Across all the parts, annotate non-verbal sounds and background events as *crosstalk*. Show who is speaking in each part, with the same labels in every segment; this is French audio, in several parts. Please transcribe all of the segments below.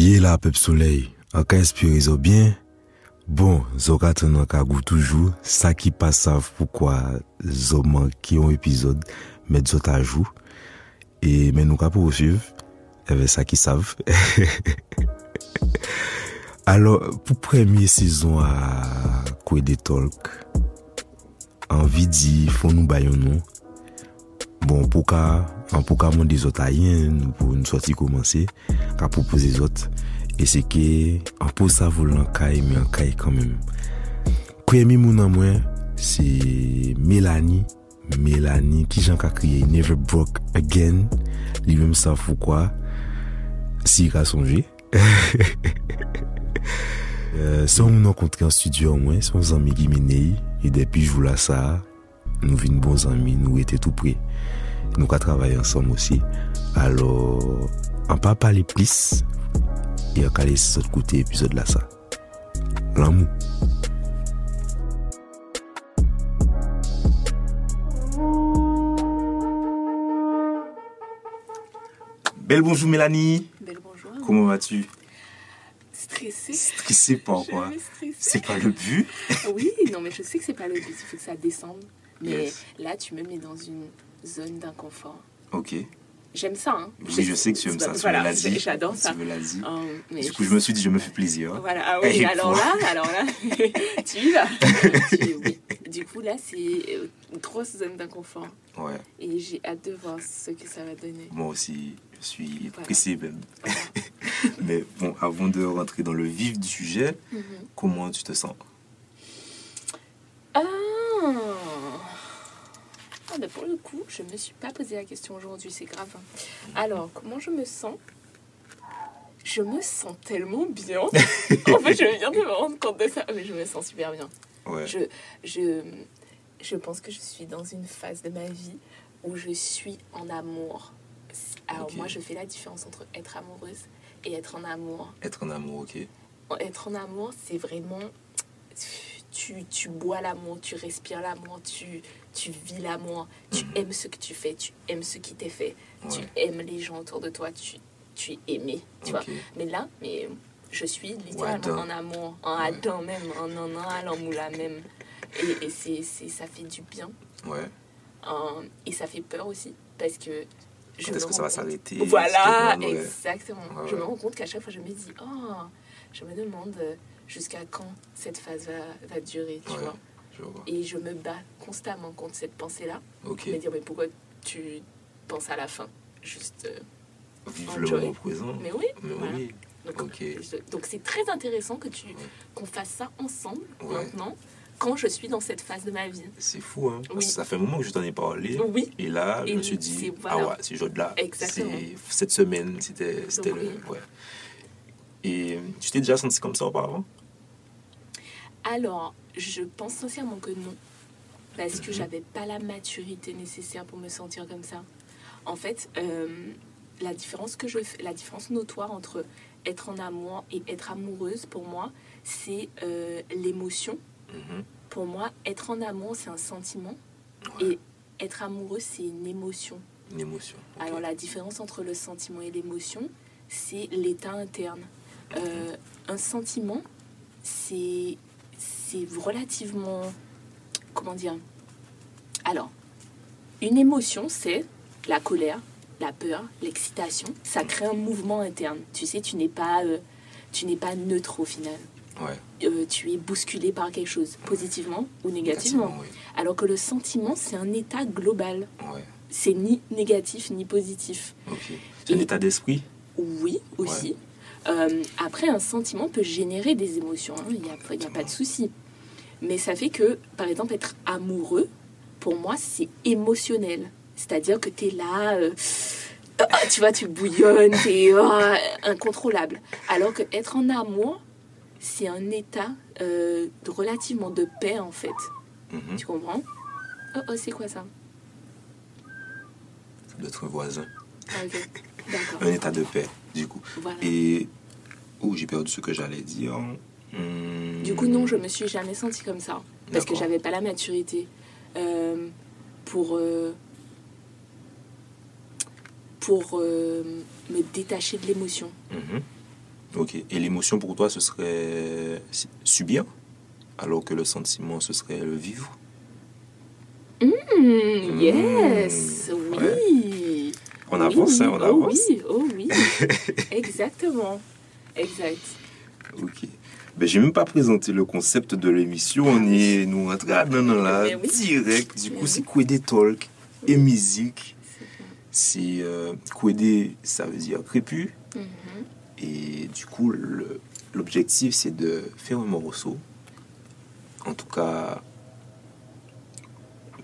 Speaker 1: Ye la pep soley, an ka espiri zo bien, bon, zo katen an ka gou toujou, sa ki pa sav poukwa zo man ki yon epizod met zo ta jou, e men nou ka pou wosiv, eve sa ki sav. *laughs* Alo, pou premye sezon a kwe Kwede Talk, anvi di, fon nou bayon nou, Bon, pou ka, an pou ka moun de zot a yen, pou nou soti komanse, ka pou pou de zot, e se ke, an pou sa vou lan kay, mi an kay e kanmem. Kwe mi moun an mwen, se Melanie, Melanie ki jan ka kriye, never broke again, li mèm sa fou kwa, si ka sonje. *laughs* euh, son moun an kontre an studio an mwen, son zan mi gimeneyi, e depi jvou la sa, nou vin bon zanmi, nou ete tout pre. Nou ka travaye ansom osi. Alors, an pa pale plis, e an ka lese sot koute epizod la sa. L'amou.
Speaker 2: Bel bonjour Mélanie.
Speaker 3: Bel bonjour.
Speaker 2: Comment vas-tu?
Speaker 3: Stressée.
Speaker 2: Stressée par
Speaker 3: Je
Speaker 2: quoi
Speaker 3: vais stresser.
Speaker 2: C'est pas le but.
Speaker 3: Oui, non, mais je sais que c'est pas le but, il faut que ça descende. Mais
Speaker 2: Yes.
Speaker 3: là, tu me mets dans une zone d'inconfort.
Speaker 2: Ok.
Speaker 3: J'aime ça, hein.
Speaker 2: Oui, je sais que tu aimes ça. Tu
Speaker 3: Voilà,
Speaker 2: me l'as dit.
Speaker 3: j'adore ça.
Speaker 2: Tu me l'as dit.
Speaker 3: Mais
Speaker 2: Du coup, je me suis dit, je me fais plaisir.
Speaker 3: Voilà, ah oui, alors là, alors là, *laughs* tu y vas. *laughs* Tu- oui. Du coup, là, c'est euh, une grosse zone d'inconfort.
Speaker 2: Ouais.
Speaker 3: Et j'ai hâte de voir ce que ça va donner.
Speaker 2: Moi aussi, je suis
Speaker 3: Voilà.
Speaker 2: pressé même.
Speaker 3: Voilà. *laughs*
Speaker 2: Mais bon, avant de rentrer dans le vif du sujet,
Speaker 3: Mhm.
Speaker 2: comment tu te sens
Speaker 3: Ah. Ah, ben pour le coup, je me suis pas posé la question aujourd'hui, c'est grave. Alors, comment je me sens? Je me sens tellement bien. en fait, je viens de me rendre compte de ça, mais je me sens super bien.
Speaker 2: Ouais.
Speaker 3: Je, je, je pense que je suis dans une phase de ma vie où je suis en amour. Alors, moi, je fais la différence entre être amoureuse et être en amour.
Speaker 2: Être en amour, ok.
Speaker 3: Être en amour, c'est vraiment. Tu, tu bois l'amour, tu respires l'amour, tu, tu vis l'amour, tu
Speaker 2: Mhm.
Speaker 3: aimes ce que tu fais, tu aimes ce qui t'est fait, tu aimes les gens autour de toi, tu, tu es aimé, tu vois. Mais là, mais je suis littéralement en amour, en
Speaker 2: Ouais.
Speaker 3: Adam même, en Nanal, en Moula même. Et, et c'est, ça fait du bien.
Speaker 2: Ouais.
Speaker 3: Euh, et ça fait peur aussi, parce que. je
Speaker 2: est-ce que ça va s'arrêter
Speaker 3: Voilà, exactement.
Speaker 2: Ouais,
Speaker 3: Je me rends compte qu'à chaque fois, je me dis, oh, je me demande euh, jusqu'à quand cette phase va, va durer, tu
Speaker 2: Ouais.
Speaker 3: vois.
Speaker 2: Je vois.
Speaker 3: Et je me bats constamment contre cette pensée-là.
Speaker 2: Ok.
Speaker 3: Me dire, mais pourquoi tu penses à la fin? Juste. euh,
Speaker 2: Vive
Speaker 3: enjoy.
Speaker 2: le moment présent.
Speaker 3: Mais oui,
Speaker 2: Mais
Speaker 3: voilà.
Speaker 2: oui.
Speaker 3: Donc, je- c'est très intéressant que tu qu'on fasse ça ensemble
Speaker 2: Ouais.
Speaker 3: maintenant, quand je suis dans cette phase de ma vie.
Speaker 2: C'est fou, hein.
Speaker 3: Oui.
Speaker 2: ça fait un moment que je t'en ai parlé.
Speaker 3: Oui,
Speaker 2: Et là, je
Speaker 3: Et
Speaker 2: me suis dit, ah
Speaker 3: voilà.
Speaker 2: ouais, c'est jour de là.
Speaker 3: Exactement.
Speaker 2: C'est- Cette semaine, c'était le.
Speaker 3: oui.
Speaker 2: Ouais. Et tu t'es déjà senti comme ça auparavant?
Speaker 3: Alors, je pense sincèrement que non. Parce que j'avais pas la maturité nécessaire pour me sentir comme ça. En fait, euh, la, différence que je fais, la différence notoire entre être en amour et être amoureuse, pour moi, c'est euh, l'émotion.
Speaker 2: Mhm.
Speaker 3: Pour moi, être en amour, c'est un sentiment.
Speaker 2: Ouais.
Speaker 3: Et être amoureux, c'est une émotion.
Speaker 2: Une émotion.
Speaker 3: Alors la différence entre le sentiment et l'émotion, c'est l'état interne. Euh, un sentiment, c'est c'est relativement... Comment dire Alors, une émotion, c'est la colère, la peur, l'excitation. Ça crée un mouvement interne. Tu sais, tu n'es pas, euh, tu n'es pas neutre au final.
Speaker 2: Ouais.
Speaker 3: Euh, tu es bousculé par quelque chose, positivement ou négativement.
Speaker 2: Négativement,
Speaker 3: Alors que le sentiment, c'est un état global.
Speaker 2: Ouais.
Speaker 3: C'est ni négatif ni positif.
Speaker 2: C'est un état d'esprit?
Speaker 3: Oui, aussi. Euh, après, un sentiment peut générer des émotions, hein, il n'y a, pas de souci. Mais ça fait que, par exemple, être amoureux, pour moi, c'est émotionnel. C'est-à-dire que tu es là, euh, ah, tu vois, tu bouillonnes, tu es incontrôlable. Alors que être en amour, c'est un état euh, relativement de paix, en fait.
Speaker 2: Mhm.
Speaker 3: Tu comprends? Oh, oh, c'est quoi ça?
Speaker 2: Notre voisin.
Speaker 3: Ah.
Speaker 2: Un état de paix, du coup.
Speaker 3: Voilà.
Speaker 2: Et. Oh, j'ai perdu ce que j'allais dire. Hmm.
Speaker 3: Du coup, non, je me suis jamais sentie comme ça. Parce que j'avais pas la maturité euh, pour, euh, pour euh, me détacher de l'émotion.
Speaker 2: Mhm. Ok. Et l'émotion pour toi, ce serait subir, alors que le sentiment, ce serait le vivre?
Speaker 3: Hmm, yes,
Speaker 2: Mmh,
Speaker 3: oui.
Speaker 2: On avance,
Speaker 3: Oui,
Speaker 2: hein, on
Speaker 3: oh
Speaker 2: avance.
Speaker 3: oui, oh oui. *laughs* Exactement. Exact.
Speaker 2: Ok. Ben, j'ai même pas présenté le concept de l'émission. On est, nous, non, là,
Speaker 3: Mais oui.
Speaker 2: direct. Du coup, c'est
Speaker 3: oui.
Speaker 2: Kwede Talk et musique.
Speaker 3: C'est.
Speaker 2: C'est euh, Kwede, ça veut dire crépus.
Speaker 3: Mhm.
Speaker 2: Et du coup, l'objectif, c'est de faire un morceau. En tout cas,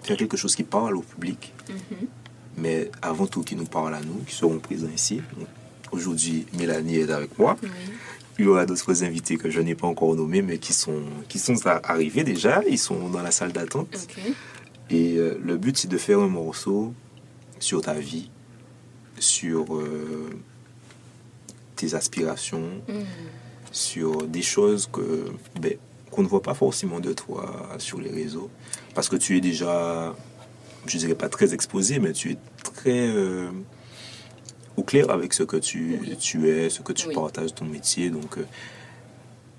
Speaker 2: faire quelque chose qui parle au public,
Speaker 3: Mhm.
Speaker 2: Mais avant tout qui nous parle à nous, qui seront présents ici. Aujourd'hui, Mélanie est avec moi.
Speaker 3: Oui.
Speaker 2: Il y aura d'autres invités que je n'ai pas encore nommés, mais qui sont, qui sont arrivés déjà. Ils sont dans la salle d'attente. Et euh, le but, c'est de faire un morceau sur ta vie, sur euh, tes aspirations,
Speaker 3: Mhm.
Speaker 2: sur des choses que ben, qu'on ne voit pas forcément de toi sur les réseaux. Parce que tu es déjà, je dirais pas très exposé, mais tu es très euh, au clair avec ce que tu,
Speaker 3: Oui.
Speaker 2: tu es, ce que tu
Speaker 3: Oui.
Speaker 2: partages, ton métier. Donc, euh,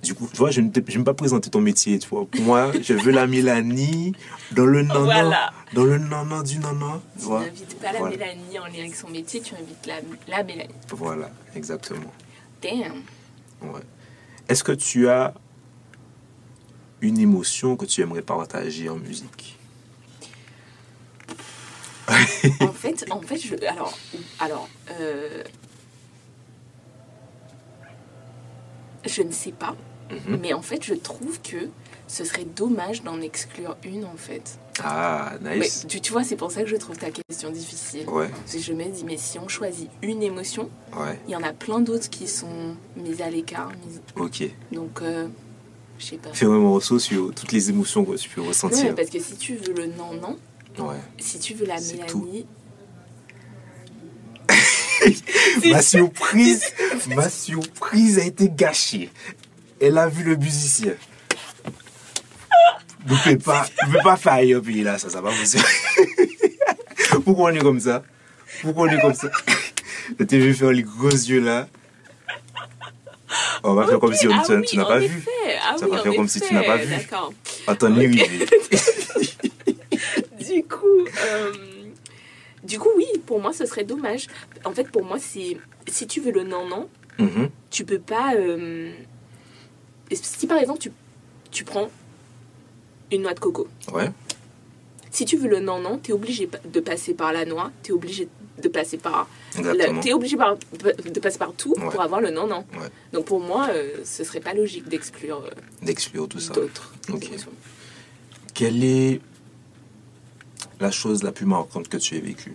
Speaker 2: du coup, tu vois, je ne j'aime pas présenter ton métier. Tu vois. Pour moi, je veux la Mélanie dans le nanan,
Speaker 3: Voilà.
Speaker 2: dans le nanan du nanan. Tu
Speaker 3: Tu n'invites pas la
Speaker 2: Voilà.
Speaker 3: Mélanie en lien avec son métier, tu invites la, la Mélanie.
Speaker 2: Voilà, exactement.
Speaker 3: Damn.
Speaker 2: Ouais. Est-ce que tu as une émotion que tu aimerais partager en musique?
Speaker 3: En fait, en fait, je, alors, alors, euh, je ne sais pas,
Speaker 2: Mhm.
Speaker 3: mais en fait, je trouve que ce serait dommage d'en exclure une, en fait.
Speaker 2: Ah,
Speaker 3: Mais
Speaker 2: nice.
Speaker 3: tu, tu vois, c'est pour ça que je trouve ta question difficile.
Speaker 2: Ouais,
Speaker 3: Parce que je me dis, mais si on choisit une émotion,
Speaker 2: ouais,
Speaker 3: il y en a plein d'autres qui sont mises à l'écart. mises-
Speaker 2: ok.
Speaker 3: Donc, euh, je sais pas.
Speaker 2: Faire un morceau sur toutes les émotions que tu peux ressentir.
Speaker 3: parce que si tu veux le non-non,
Speaker 2: Ouais.
Speaker 3: si tu veux la Mélanie, *laughs*
Speaker 2: Ma surprise, ma surprise a été gâchée. Elle a vu le musicien. Vous ne pouvez pas, vous pouvez pas faire pays là, ça, ça va vous *laughs* Pourquoi on est comme ça? Pourquoi on est comme ça? Je t'ai vu faire les gros yeux là. On va faire comme si on,
Speaker 3: ah
Speaker 2: tu,
Speaker 3: oui,
Speaker 2: tu n'as pas vu.
Speaker 3: Ah
Speaker 2: Ça
Speaker 3: oui,
Speaker 2: va faire comme si tu n'as pas vu. Attends.
Speaker 3: Du coup, euh, du coup, oui, pour moi, ce serait dommage. En fait, pour moi, c'est si tu veux le non-non,
Speaker 2: Mhm.
Speaker 3: tu peux pas. euh, si par exemple, tu, tu prends une noix de coco,
Speaker 2: Ouais,
Speaker 3: si tu veux le non-non, tu es obligé de passer par la noix, tu es obligé de passer par. Tu es obligé par- de passer par tout
Speaker 2: Ouais.
Speaker 3: pour avoir le non-non.
Speaker 2: Ouais.
Speaker 3: Donc pour moi, euh, ce serait pas logique d'exclure euh,
Speaker 2: D'exclure tout ça.
Speaker 3: d'autres
Speaker 2: Ok. Quelle est la chose la plus marquante que tu aies vécue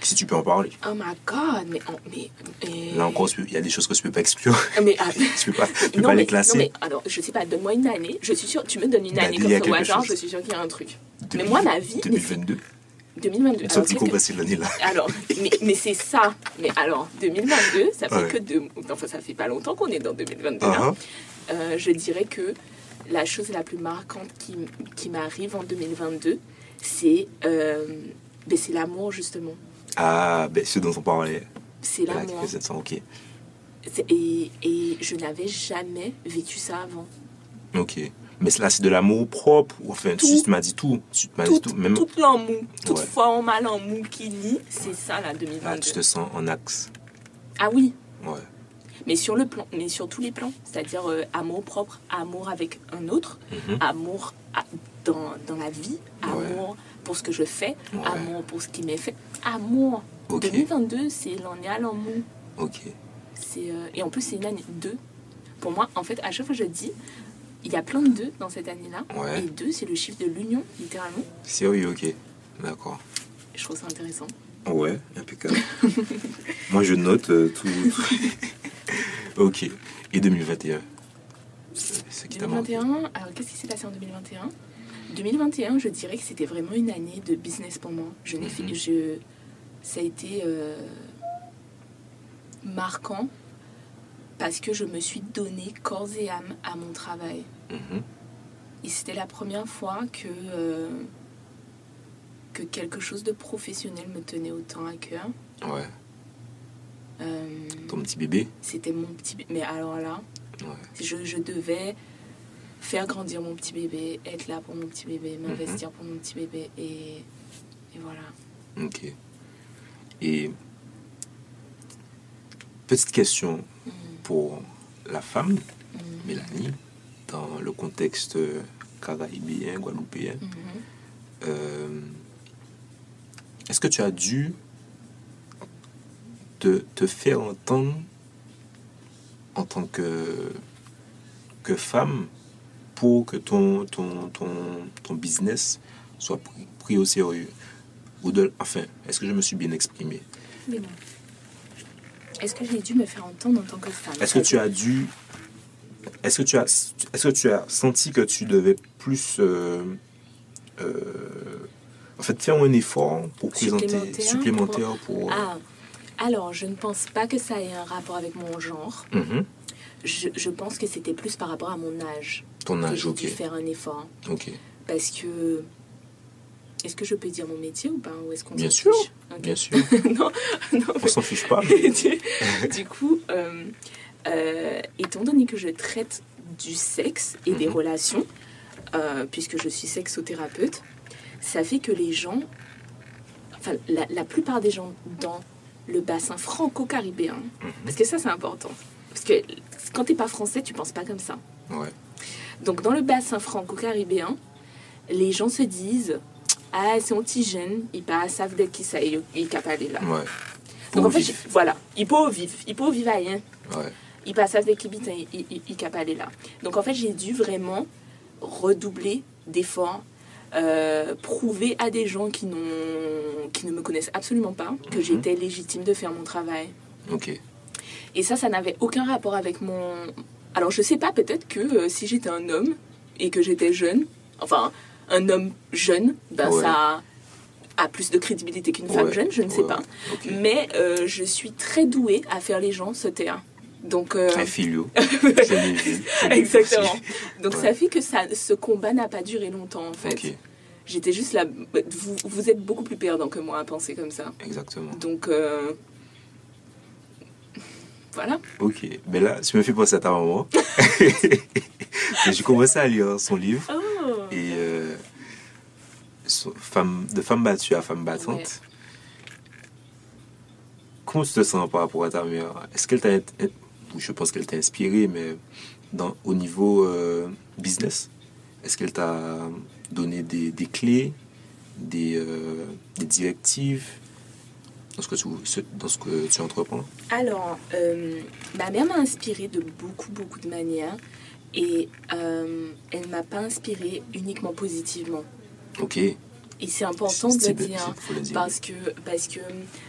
Speaker 2: Si tu peux en parler.
Speaker 3: Oh my god, mais. mais, mais-
Speaker 2: Là encore, il y a des choses que tu peux pas exclure.
Speaker 3: Ah, mais, *laughs* ah,
Speaker 2: tu peux pas, tu peux
Speaker 3: non,
Speaker 2: pas
Speaker 3: mais,
Speaker 2: les classer.
Speaker 3: non, mais alors, je sais pas, donne-moi une année. Je suis sûre, tu me donnes une
Speaker 2: Bah,
Speaker 3: année comme ça au hasard, je suis sûre qu'il y a un truc. Mais
Speaker 2: 2000
Speaker 3: moi, ma vie, mais
Speaker 2: 2022.
Speaker 3: c'est 2022.
Speaker 2: Une
Speaker 3: Alors, que-
Speaker 2: compressée de l'année là.
Speaker 3: alors, mais, mais c'est ça. Mais alors, 2022, ça fait
Speaker 2: Ouais.
Speaker 3: que deux. Enfin, ça fait pas longtemps qu'on est dans 2022.
Speaker 2: Ah,
Speaker 3: hein. Euh, je dirais que la chose la plus marquante qui, qui m'arrive en 2022, c'est euh, ben, c'est l'amour, justement.
Speaker 2: Ah, ben ce dont on parlait.
Speaker 3: C'est l'amour.
Speaker 2: ok.
Speaker 3: Et, et je n'avais jamais vécu ça avant.
Speaker 2: Ok. Mais là, c'est de l'amour propre. Enfin,
Speaker 3: Tout.
Speaker 2: tu, m'as dit tout. Tu m'as dit tout. Même
Speaker 3: toute l'amour, toute
Speaker 2: Ouais.
Speaker 3: forme à l'amour qui lie, c'est ça, là,
Speaker 2: là,
Speaker 3: 2022.
Speaker 2: tu te sens en axe.
Speaker 3: Ah oui,
Speaker 2: Ouais.
Speaker 3: mais sur le plan, mais sur tous les plans, c'est-à-dire euh, amour propre, amour avec un autre,
Speaker 2: Mhm.
Speaker 3: amour dans, dans la vie,
Speaker 2: Ouais.
Speaker 3: amour pour ce que je fais,
Speaker 2: Ouais.
Speaker 3: amour pour ce qui m'est fait, amour.
Speaker 2: Ok.
Speaker 3: 2022, c'est l'an est à l'amour.
Speaker 2: Ok.
Speaker 3: C'est euh, et en plus c'est une année 2. Pour moi, en fait, à chaque fois je dis, il y a plein de 2 dans cette année-là.
Speaker 2: Ouais.
Speaker 3: Et 2, c'est le chiffre de l'union, littéralement.
Speaker 2: Sérieux, ok. D'accord.
Speaker 3: Je trouve ça intéressant.
Speaker 2: Ouais, impeccable. *laughs* Moi, je note euh, tout. *laughs* ok. Et 2021 C'est ce qui t'a marqué?
Speaker 3: 2021, alors qu'est-ce qui s'est passé en 2021 2021, je dirais que c'était vraiment une année de business pour moi. Je n'ai fait,
Speaker 2: Mhm.
Speaker 3: je, ça a été euh, marquant parce que je me suis donné corps et âme à mon travail.
Speaker 2: Mhm.
Speaker 3: Et c'était la première fois que, euh, que quelque chose de professionnel me tenait autant à cœur.
Speaker 2: Ouais.
Speaker 3: Euh,
Speaker 2: Ton ton petit bébé?
Speaker 3: C'était mon petit bébé. Mais alors là,
Speaker 2: Ouais.
Speaker 3: je, je devais faire grandir mon petit bébé, être là pour mon petit bébé,
Speaker 2: Mhm.
Speaker 3: m'investir pour mon petit bébé. Et, et voilà.
Speaker 2: Ok. Et petite question
Speaker 3: Mhm.
Speaker 2: pour la femme,
Speaker 3: Mhm.
Speaker 2: Mélanie, dans le contexte caraïbien, guadeloupéen. Euh, Est-ce que tu as dû te, te faire entendre en tant que, que femme pour que ton, ton, ton, ton business soit pris, pris au sérieux Ou de, Enfin, est-ce que je me suis bien exprimé?
Speaker 3: Mais. Est-ce que j'ai dû me faire entendre en tant que femme?
Speaker 2: Est-ce que tu as dû. Est-ce que tu as, est-ce que tu as senti que tu devais plus. euh, euh, en fait, faire un effort pour présenter
Speaker 3: Supplémentaire
Speaker 2: pour.
Speaker 3: Ah, alors je ne pense pas que ça ait un rapport avec mon genre.
Speaker 2: Mhm.
Speaker 3: Je, je pense que c'était plus par rapport à mon âge
Speaker 2: Ton âge, ok.
Speaker 3: faire un effort.
Speaker 2: Ok.
Speaker 3: Parce que. Est-ce que je peux dire mon métier ou pas Ou est-ce qu'on
Speaker 2: Bien sûr,
Speaker 3: fiche?
Speaker 2: Bien *laughs* sûr.
Speaker 3: non, non,
Speaker 2: On s'en fiche pas. mais- *laughs*
Speaker 3: du, du coup, euh, euh, étant donné que je traite du sexe et des
Speaker 2: Mhm.
Speaker 3: relations, euh, puisque je suis sexothérapeute, ça fait que les gens, enfin la, la plupart des gens dans le bassin franco-caribéen,
Speaker 2: Mhm.
Speaker 3: parce que ça c'est important, parce que quand t'es pas français, tu penses pas comme ça.
Speaker 2: Ouais.
Speaker 3: Donc dans le bassin franco-caribéen, les gens se disent ah c'est un petit jeune, il pas savent de qui ça est, il est capable là.
Speaker 2: Ouais.
Speaker 3: Donc en fait, voilà, il peut vivre, il peut vivre à rien.
Speaker 2: Ouais.
Speaker 3: Il passe avec qui il, il, il, il capable d'aller là. Donc en fait, j'ai dû vraiment redoubler d'efforts, euh, prouver à des gens qui, qui ne me connaissent absolument pas que
Speaker 2: Mhm.
Speaker 3: j'étais légitime de faire mon travail.
Speaker 2: Ok.
Speaker 3: Et ça, ça n'avait aucun rapport avec mon... Alors je sais pas, peut-être que euh, si j'étais un homme et que j'étais jeune, enfin un homme jeune, ben
Speaker 2: Ouais.
Speaker 3: ça a plus de crédibilité qu'une femme
Speaker 2: Ouais.
Speaker 3: jeune, je ne sais
Speaker 2: Ouais.
Speaker 3: pas. Mais euh, je suis très douée à faire les gens se taire. Donc, euh,
Speaker 2: Un filio. *laughs*
Speaker 3: Exactement. Donc ça fait que ça, ce combat n'a pas duré longtemps en fait. J'étais juste là. Vous, vous êtes beaucoup plus perdant que moi à penser comme ça.
Speaker 2: Exactement.
Speaker 3: Donc euh, voilà.
Speaker 2: Ok. Mais là, tu me fais penser à ta maman. *laughs* J'ai commencé à lire son livre.
Speaker 3: Oh.
Speaker 2: Et euh, femme, de femme battue à femme battante.
Speaker 3: Ouais.
Speaker 2: Comment tu te sens par rapport à ta mère? Est-ce qu'elle t'a. Je pense qu'elle t'a inspiré, mais dans, au niveau euh, business, est-ce qu'elle t'a donné des, des clés, des, euh, des directives? Dans ce, que tu, dans ce que tu entreprends
Speaker 3: Alors, euh, ma mère m'a inspirée de beaucoup, beaucoup de manières. Et euh, elle ne m'a pas inspirée uniquement positivement.
Speaker 2: Ok.
Speaker 3: Et c'est important de le dire. Parce que, parce que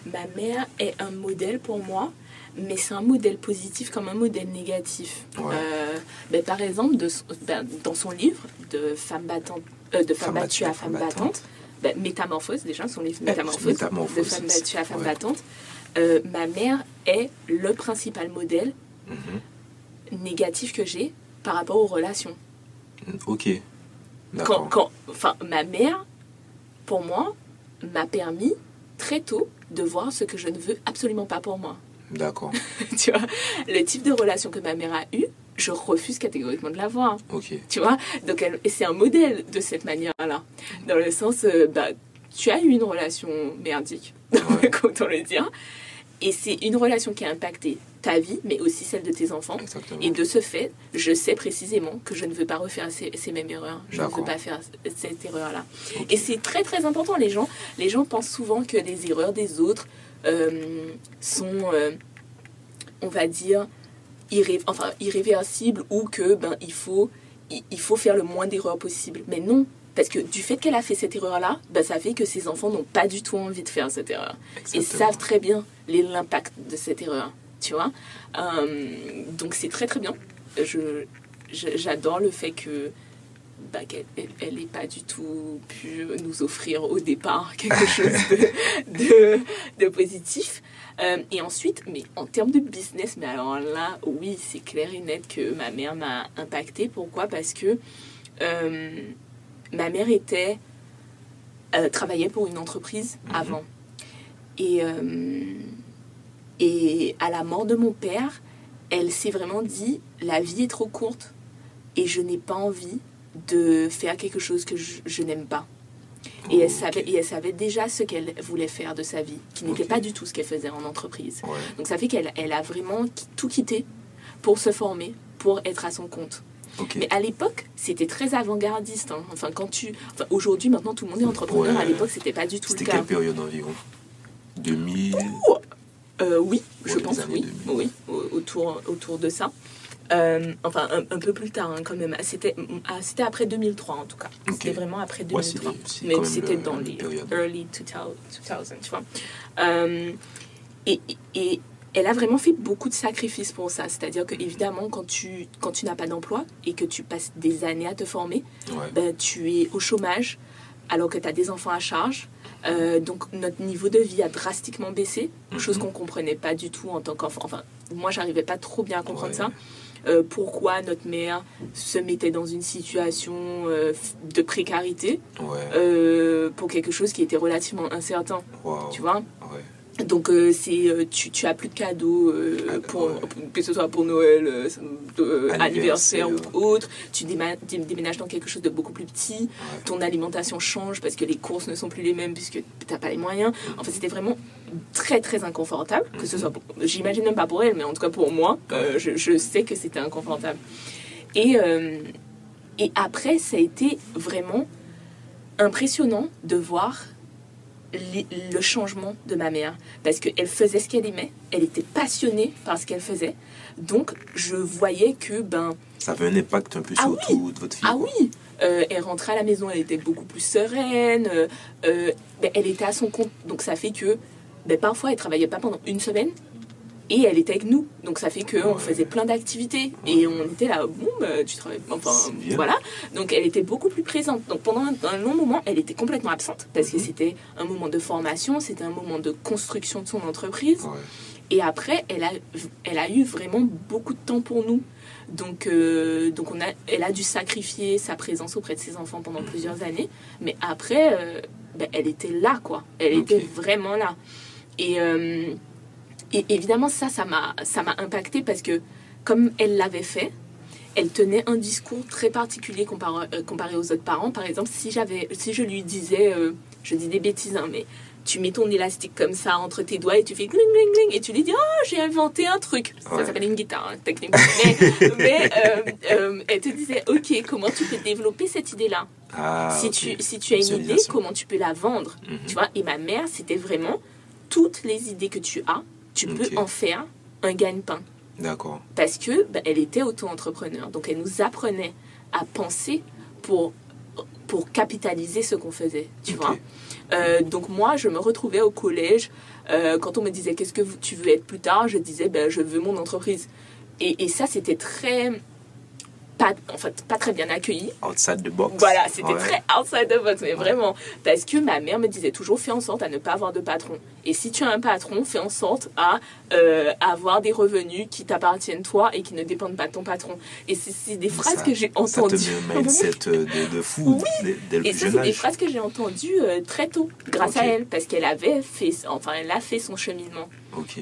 Speaker 3: ma mère est un modèle pour moi, mais c'est un modèle positif comme un modèle négatif.
Speaker 2: Ouais.
Speaker 3: Euh, ben, par exemple, de, ben, dans son livre de femme battante, euh, de femme, battue à femme battante, ben, Métamorphose déjà, son livre
Speaker 2: Eh,
Speaker 3: Métamorphose,
Speaker 2: Métamorphose,
Speaker 3: de femme battue à femme
Speaker 2: ouais.
Speaker 3: battante, euh, ma mère est le principal modèle
Speaker 2: Mhm.
Speaker 3: négatif que j'ai par rapport aux relations.
Speaker 2: Ok.
Speaker 3: quand,
Speaker 2: D'accord.
Speaker 3: quand, enfin, ma mère, pour moi, m'a permis très tôt de voir ce que je ne veux absolument pas pour moi.
Speaker 2: D'accord. *laughs*
Speaker 3: tu vois, le type de relation que ma mère a eu, je refuse catégoriquement de l'avoir.
Speaker 2: Ok.
Speaker 3: Tu vois, donc c'est un modèle de cette manière-là, dans le sens, euh, bah, tu as eu une relation merdique, *laughs*
Speaker 2: Ouais. *laughs*
Speaker 3: autant le dire, et c'est une relation qui a impacté ta vie, mais aussi celle de tes enfants.
Speaker 2: Exactement.
Speaker 3: Et de ce fait, je sais précisément que je ne veux pas refaire ces, ces mêmes erreurs. Je ne veux pas faire cette erreur-là. Et c'est très très important. Les gens, les gens pensent souvent que les erreurs des autres sont, euh, on va dire, irré- enfin, irréversibles ou que ben il faut, il, il faut faire le moins d'erreurs possible. Mais non. Parce que du fait qu'elle a fait cette erreur-là, ben, ça fait que ses enfants n'ont pas du tout envie de faire cette erreur et
Speaker 2: Exactement.
Speaker 3: savent très bien l'impact de cette erreur. Tu vois Euh, Donc c'est très très bien. Je, je- j'adore le fait que bah, qu'elle elle, n'ait pas du tout pu nous offrir au départ quelque *laughs* chose de, de, de positif. Euh, et ensuite, mais en termes de business, mais alors là, oui, c'est clair et net que ma mère m'a impacté. Pourquoi? Parce que euh, ma mère était euh, travaillait pour une entreprise
Speaker 2: Mhm.
Speaker 3: avant. Et, Et à la mort de mon père, elle s'est vraiment dit, la vie est trop courte et je n'ai pas envie de faire quelque chose que je, je n'aime pas. Et, elle savait, et elle savait déjà ce qu'elle voulait faire de sa vie, qui n'était pas du tout ce qu'elle faisait en entreprise.
Speaker 2: Ouais.
Speaker 3: Donc ça fait qu'elle elle a vraiment tout quitté pour se former, pour être à son compte. Mais à l'époque, c'était très avant-gardiste. hein. Enfin, quand tu, enfin, aujourd'hui, maintenant, tout le monde est entrepreneur.
Speaker 2: Ouais.
Speaker 3: À l'époque, c'était pas du tout le
Speaker 2: C'était
Speaker 3: cas.
Speaker 2: quelle période environ? 2000
Speaker 3: Euh, oui, je
Speaker 2: Ouais,
Speaker 3: pense, oui,
Speaker 2: 2000.
Speaker 3: oui, au- autour, autour de ça. Euh, enfin, un, un peu plus tard, hein, quand même. C'était, c'était après 2003, en tout cas. C'était vraiment après
Speaker 2: Ouais, c'est
Speaker 3: 2003.
Speaker 2: les- c'est
Speaker 3: Mais c'était
Speaker 2: le-
Speaker 3: dans les
Speaker 2: période.
Speaker 3: early 2000, 2000, tu vois. Euh, et, et elle a vraiment fait beaucoup de sacrifices pour ça. C'est-à-dire que, évidemment, quand tu, quand tu n'as pas d'emploi et que tu passes des années à te former,
Speaker 2: Ouais.
Speaker 3: ben, tu es au chômage alors que tu as des enfants à charge. Euh, donc notre niveau de vie a drastiquement baissé, chose
Speaker 2: Mhm.
Speaker 3: qu'on comprenait pas du tout en tant qu'enfant. Enfin, moi, j'arrivais pas trop bien à comprendre
Speaker 2: Ouais.
Speaker 3: ça. Euh, pourquoi notre mère se mettait dans une situation euh, de précarité
Speaker 2: Ouais.
Speaker 3: euh, pour quelque chose qui était relativement incertain, tu vois?
Speaker 2: Ouais.
Speaker 3: Donc euh, c'est euh, tu, tu as plus de cadeaux euh,
Speaker 2: Ah,
Speaker 3: pour,
Speaker 2: ouais.
Speaker 3: pour- que ce soit pour Noël,
Speaker 2: Anniversaire.
Speaker 3: ou autre. Tu déménages dans quelque chose de beaucoup plus petit.
Speaker 2: Ouais.
Speaker 3: Ton alimentation change parce que les courses ne sont plus les mêmes puisque t'as pas les moyens. Enfin c'était vraiment très très inconfortable. Que ce soit, pour- j'imagine même pas pour elle, mais en tout cas pour moi, je, je sais que c'était inconfortable. Et et après ça a été vraiment impressionnant de voir le changement de ma mère. Parce qu'elle faisait ce qu'elle aimait, elle était passionnée par ce qu'elle faisait. Donc, je voyais que, ben,
Speaker 2: Ça avait un impact un peu
Speaker 3: Ah
Speaker 2: sur
Speaker 3: oui.
Speaker 2: tout votre vie.
Speaker 3: ah
Speaker 2: quoi.
Speaker 3: oui, euh, elle rentrait à la maison, elle était beaucoup plus sereine, euh, euh, ben, elle était à son compte. Donc, ça fait que, ben, parfois, elle travaillait pas pendant une semaine. Et elle était avec nous, donc ça fait qu'on faisait plein d'activités et on était là, bon, bah, tu travailles, enfin voilà. Donc elle était beaucoup plus présente. Donc pendant un, long moment, elle était complètement absente parce que
Speaker 2: Mhm.
Speaker 3: c'était un moment de formation, c'était un moment de construction de son entreprise.
Speaker 2: Ouais.
Speaker 3: Et après, elle a, elle a eu vraiment beaucoup de temps pour nous. Donc, euh, donc on a, elle a dû sacrifier sa présence auprès de ses enfants pendant plusieurs années. Mais après, euh, ben, elle était là, quoi. Elle était vraiment là. Et, euh, et évidemment, ça, ça m'a, ça m'a impacté parce que comme elle l'avait fait, elle tenait un discours très particulier comparé, euh, comparé aux autres parents. Par exemple, si, j'avais, si je lui disais, euh, je dis des bêtises, hein, mais tu mets ton élastique comme ça entre tes doigts et tu fais gling gling gling et tu lui dis oh j'ai inventé un truc. Ça s'appelle une guitare hein, techniquement. *laughs* Mais, mais, euh, elle te disait ok comment tu peux développer cette idée là
Speaker 2: Ah,
Speaker 3: si tu si tu as une idée comment tu peux la vendre?
Speaker 2: Mhm.
Speaker 3: tu vois? Et ma mère c'était vraiment toutes les idées que tu as tu peux en faire un gagne-pain
Speaker 2: D'accord.
Speaker 3: parce que ben, elle était auto-entrepreneur. Donc elle nous apprenait à penser pour, pour capitaliser ce qu'on faisait, tu vois. Euh, donc moi, je me retrouvais au collège, euh, quand on me disait qu'est-ce que tu veux être plus tard, je disais ben, je veux mon entreprise. Et, et ça, c'était très... Pas, en fait, pas très bien accueilli.
Speaker 2: Outside the box.
Speaker 3: Voilà, c'était
Speaker 2: Ouais.
Speaker 3: très outside the box, mais vraiment. Parce que ma mère me disait toujours, fais en sorte à ne pas avoir de patron. Et si tu as un patron, fais en sorte à euh, avoir des revenus qui t'appartiennent toi et qui ne dépendent pas de ton patron. Et c'est des phrases
Speaker 2: Ça-
Speaker 3: que j'ai
Speaker 2: Ça te
Speaker 3: entendues.
Speaker 2: met un mindset euh, de, de fou dès, dès le
Speaker 3: Et ça, c'est des phrases que j'ai entendues euh, très tôt, grâce à elle, parce qu'elle avait fait, enfin, elle a fait son cheminement.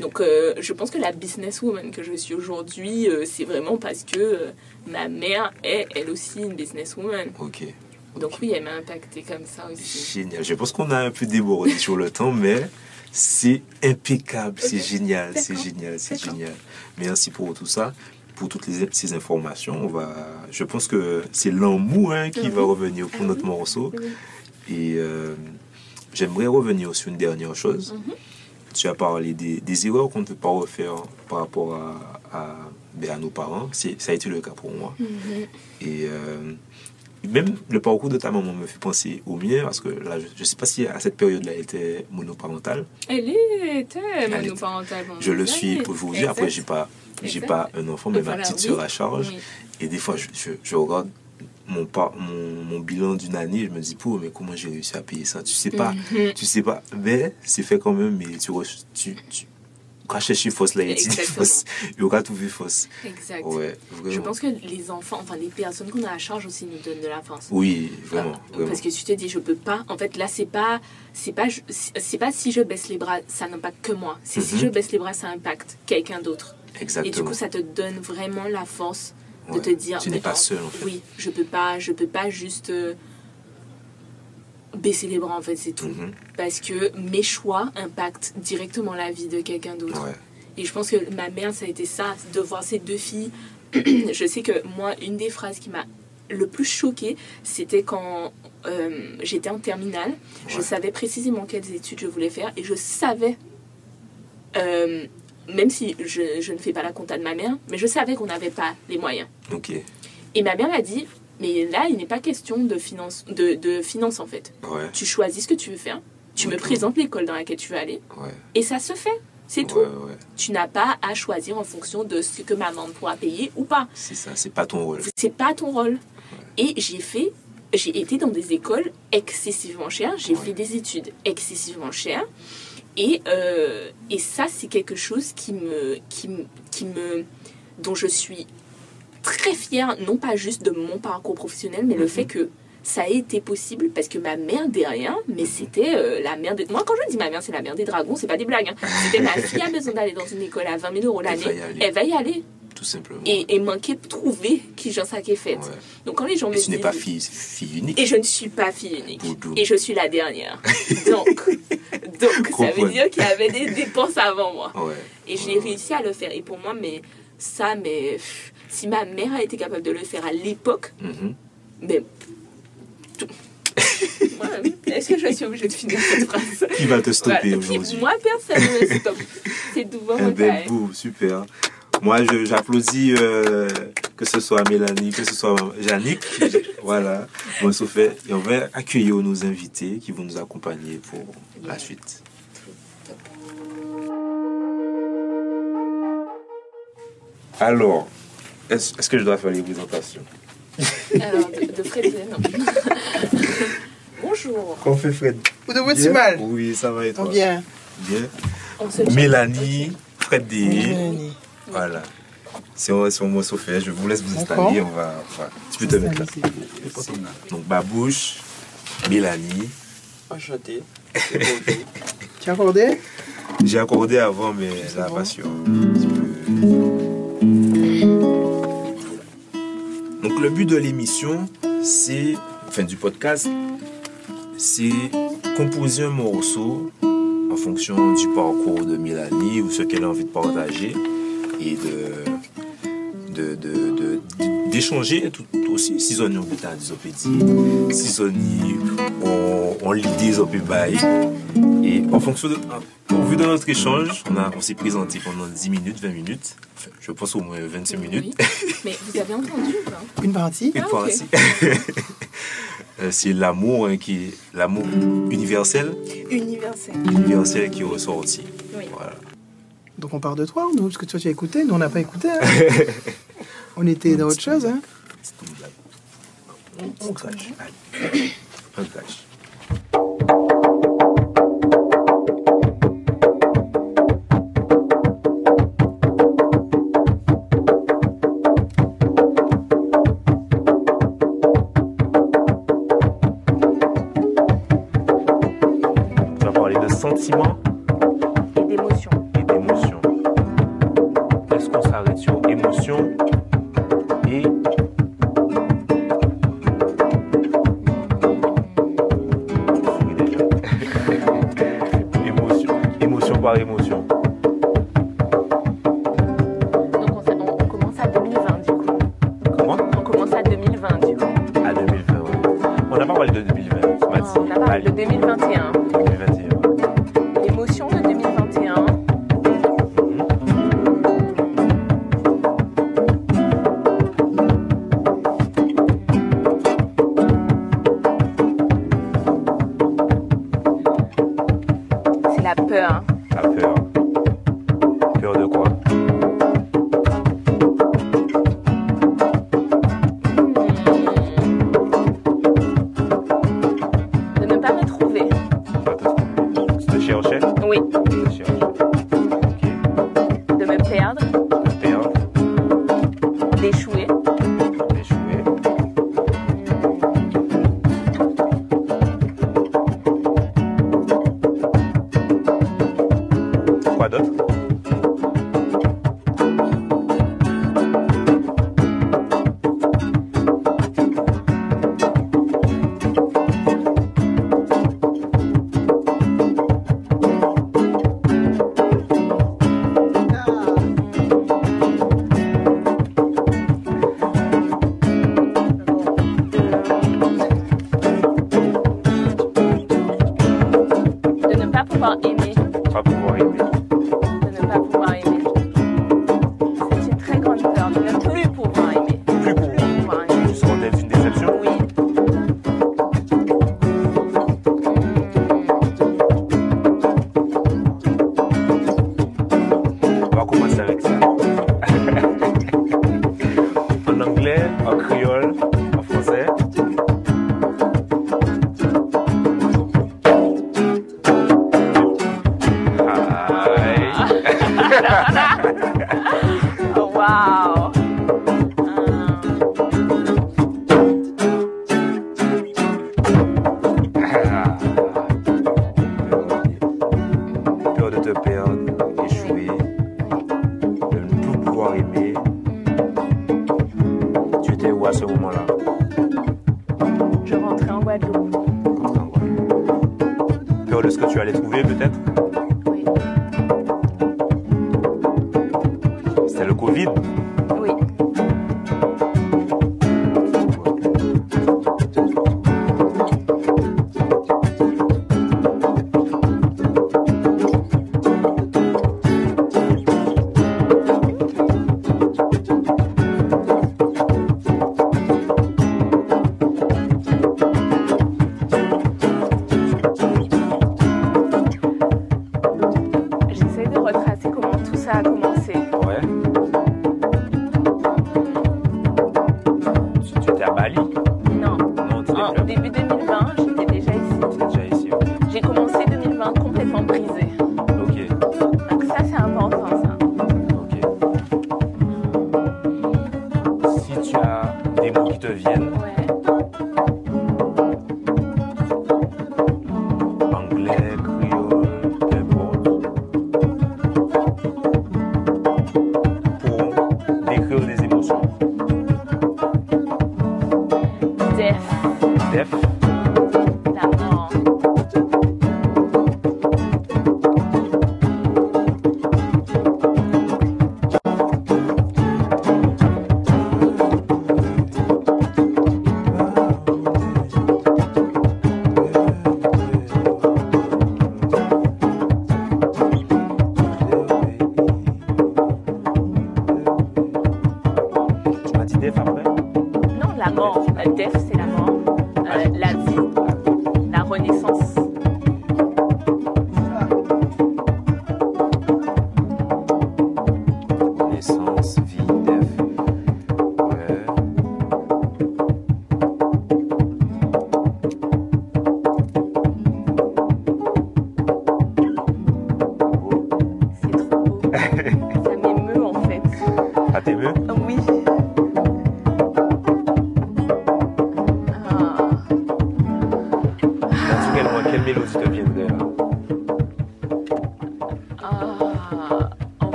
Speaker 3: Donc, euh, je pense que la businesswoman que je suis aujourd'hui, c'est vraiment parce que ma mère est, elle aussi, une businesswoman.
Speaker 2: Ok.
Speaker 3: Donc, oui, elle m'a impactée comme ça aussi.
Speaker 2: Génial. Je pense qu'on a un peu débordé sur le temps, mais c'est impeccable. C'est génial. C'est génial. C'est génial. Merci pour tout ça. Pour toutes les, ces informations, on va, je pense que c'est l'amour hein, qui va revenir pour
Speaker 3: Ah
Speaker 2: notre morceau. Et euh, j'aimerais revenir sur une dernière chose.
Speaker 3: Mhm.
Speaker 2: Tu as parlé des, des erreurs qu'on ne peut pas refaire par rapport à, à, à nos parents. C'est- Ça a été le cas pour moi.
Speaker 3: Mhm.
Speaker 2: Et euh, même le parcours de ta maman me fait penser au mien, parce que là, je ne sais pas si à cette période-là, elle était monoparentale.
Speaker 3: Elle était
Speaker 2: était-
Speaker 3: monoparentale.
Speaker 2: Je le suis
Speaker 3: années.
Speaker 2: aujourd'hui. Après, j'ai pas, j'ai pas un enfant, mais ma petite
Speaker 3: oui.
Speaker 2: sœur à charge.
Speaker 3: Oui.
Speaker 2: Et des fois, je, je, je regarde mon, par- mon, mon bilan d'une année, je me dis, pour mais comment j'ai réussi à payer ça? Tu sais pas,
Speaker 3: Mhm.
Speaker 2: tu sais pas. Mais c'est fait quand même, mais tu, tu, tu, Quand chercher fausse là, il dit fausse. Il aura trouvé fausse.
Speaker 3: Exact.
Speaker 2: Ouais,
Speaker 3: Je pense que les enfants, enfin les personnes qu'on a à charge aussi nous donnent de la force.
Speaker 2: Oui, vraiment, vraiment.
Speaker 3: Parce que tu te dis, je peux pas. En fait, là, c'est pas, c'est pas, je- c'est pas si je baisse les bras, ça n'impacte que moi. C'est si
Speaker 2: Mhm.
Speaker 3: je baisse les bras, ça impacte quelqu'un d'autre. Et
Speaker 2: Exactement.
Speaker 3: du coup, ça te donne vraiment la force de te dire.
Speaker 2: Tu n'es pas seul, en fait.
Speaker 3: Oui, je peux pas, je peux pas juste euh, baisser les bras. En fait, c'est tout.
Speaker 2: Mhm.
Speaker 3: Parce que mes choix impactent directement la vie de quelqu'un d'autre.
Speaker 2: Ouais.
Speaker 3: Et je pense que ma mère, ça a été ça, de voir ces deux filles. *clears throat* je sais que moi, une des phrases qui m'a le plus choquée, c'était quand euh, j'étais en terminale. Je savais précisément quelles études je voulais faire et je savais, euh, même si je, je ne fais pas la compta de ma mère, mais je savais qu'on n'avait pas les moyens.
Speaker 2: Ok.
Speaker 3: Et ma mère m'a dit, mais là, il n'est pas question de finance, de, de finance en fait.
Speaker 2: Ouais.
Speaker 3: Tu choisis ce que tu veux faire, tu me présentes l'école dans laquelle tu veux aller
Speaker 2: Ouais.
Speaker 3: et ça se fait. C'est tout
Speaker 2: Ouais,
Speaker 3: tu n'as pas à choisir en fonction de ce que maman pourra payer ou pas.
Speaker 2: C'est ça, c'est pas ton rôle.
Speaker 3: C'est pas ton rôle. Et j'ai fait, j'ai été dans des écoles excessivement chères, j'ai fait des études excessivement chères. Et, euh, et ça, c'est quelque chose qui me, qui, qui me, dont je suis très fière, non pas juste de mon parcours professionnel, mais le
Speaker 2: Mhm.
Speaker 3: fait que ça a été possible parce que ma mère derrière, mais c'était euh, la mère des... Moi, quand je dis ma mère, c'est la mère des dragons, c'est pas des blagues. hein. C'était ma fille a besoin d'aller dans une école à 20 000 euros l'année. Elle va y aller.
Speaker 2: Tout simplement.
Speaker 3: Et, et manquer de trouver qui j'en sais qui est faite.
Speaker 2: Ouais.
Speaker 3: Donc quand les gens me
Speaker 2: Et tu n'es
Speaker 3: disent...
Speaker 2: pas fille, fille unique.
Speaker 3: Et je ne suis pas fille unique.
Speaker 2: Boudou.
Speaker 3: Et je suis la dernière. Donc, *laughs* donc ça veut dire qu'il y avait des dépenses avant moi.
Speaker 2: Ouais.
Speaker 3: Et j'ai réussi à le faire. Et pour moi, mais ça, mais pff, si ma mère a été capable de le faire à l'époque,
Speaker 2: Mhm.
Speaker 3: mais tout. *laughs* Est-ce que je suis obligée de finir cette phrase?
Speaker 2: Qui va te stopper
Speaker 3: Voilà.
Speaker 2: aujourd'hui?
Speaker 3: Moi, personne ne me stoppe. *laughs* C'est tout
Speaker 2: Eh
Speaker 3: bon,
Speaker 2: ben, boum, super. Moi, je- j'applaudis euh, que ce soit Mélanie, que ce soit Yannick. *laughs* voilà. Moi, Sophie. Et on va accueillir nos invités qui vont nous accompagner pour la suite. Alors, est-ce que je dois faire les présentations
Speaker 3: Alors, de, de Fred, non. *laughs* Bonjour.
Speaker 2: Qu'on fait Fred
Speaker 4: Vous devez si mal.
Speaker 2: Oui, ça va et toi
Speaker 4: Bien.
Speaker 2: Bien.
Speaker 3: On.
Speaker 2: Mélanie, Fred D.
Speaker 4: Mélanie.
Speaker 2: Voilà. C'est c'est moi, Sophie. Je vous laisse vous installer. On va. Tu peux te mettre là. Donc, Babouche, Mélanie.
Speaker 4: Enchanté. *laughs* Tu as accordé?
Speaker 2: J'ai accordé avant, mais la
Speaker 4: bon.
Speaker 2: passion. Donc, le but de l'émission, c'est, enfin, du podcast, c'est composer un morceau en fonction du parcours de Mélanie ou ce qu'elle a envie de partager et de, d'échanger tout, aussi. Si on est bêta des opédis, si on on, on l'idée en fonction de au vu de notre échange on a on s'est présenté pendant 10 minutes 20 minutes Enfin, je pense au moins 25 minutes. *laughs*
Speaker 3: Mais vous avez entendu ou pas
Speaker 4: Une partie
Speaker 2: une
Speaker 3: Ah,
Speaker 2: ainsi. *laughs* Euh, c'est l'amour hein, qui est l'amour universel
Speaker 3: Universel.
Speaker 2: universel qui est ressorti
Speaker 3: Oui.
Speaker 2: voilà
Speaker 4: Donc on part de toi, nous, parce que toi tu as écouté, nous on n'a pas écouté. hein. *laughs* on était dans autre chose. Hein.
Speaker 2: c'est une blague on clash Allez. un clash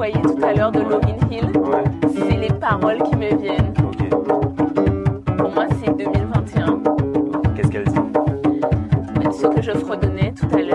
Speaker 3: envoyé tout
Speaker 2: à
Speaker 3: l'heure de Lauryn Hill, c'est les paroles qui me viennent. Pour moi, c'est 2021.
Speaker 2: Qu'est-ce qu'elle dit?
Speaker 3: Ce que je fredonnais tout à l'heure.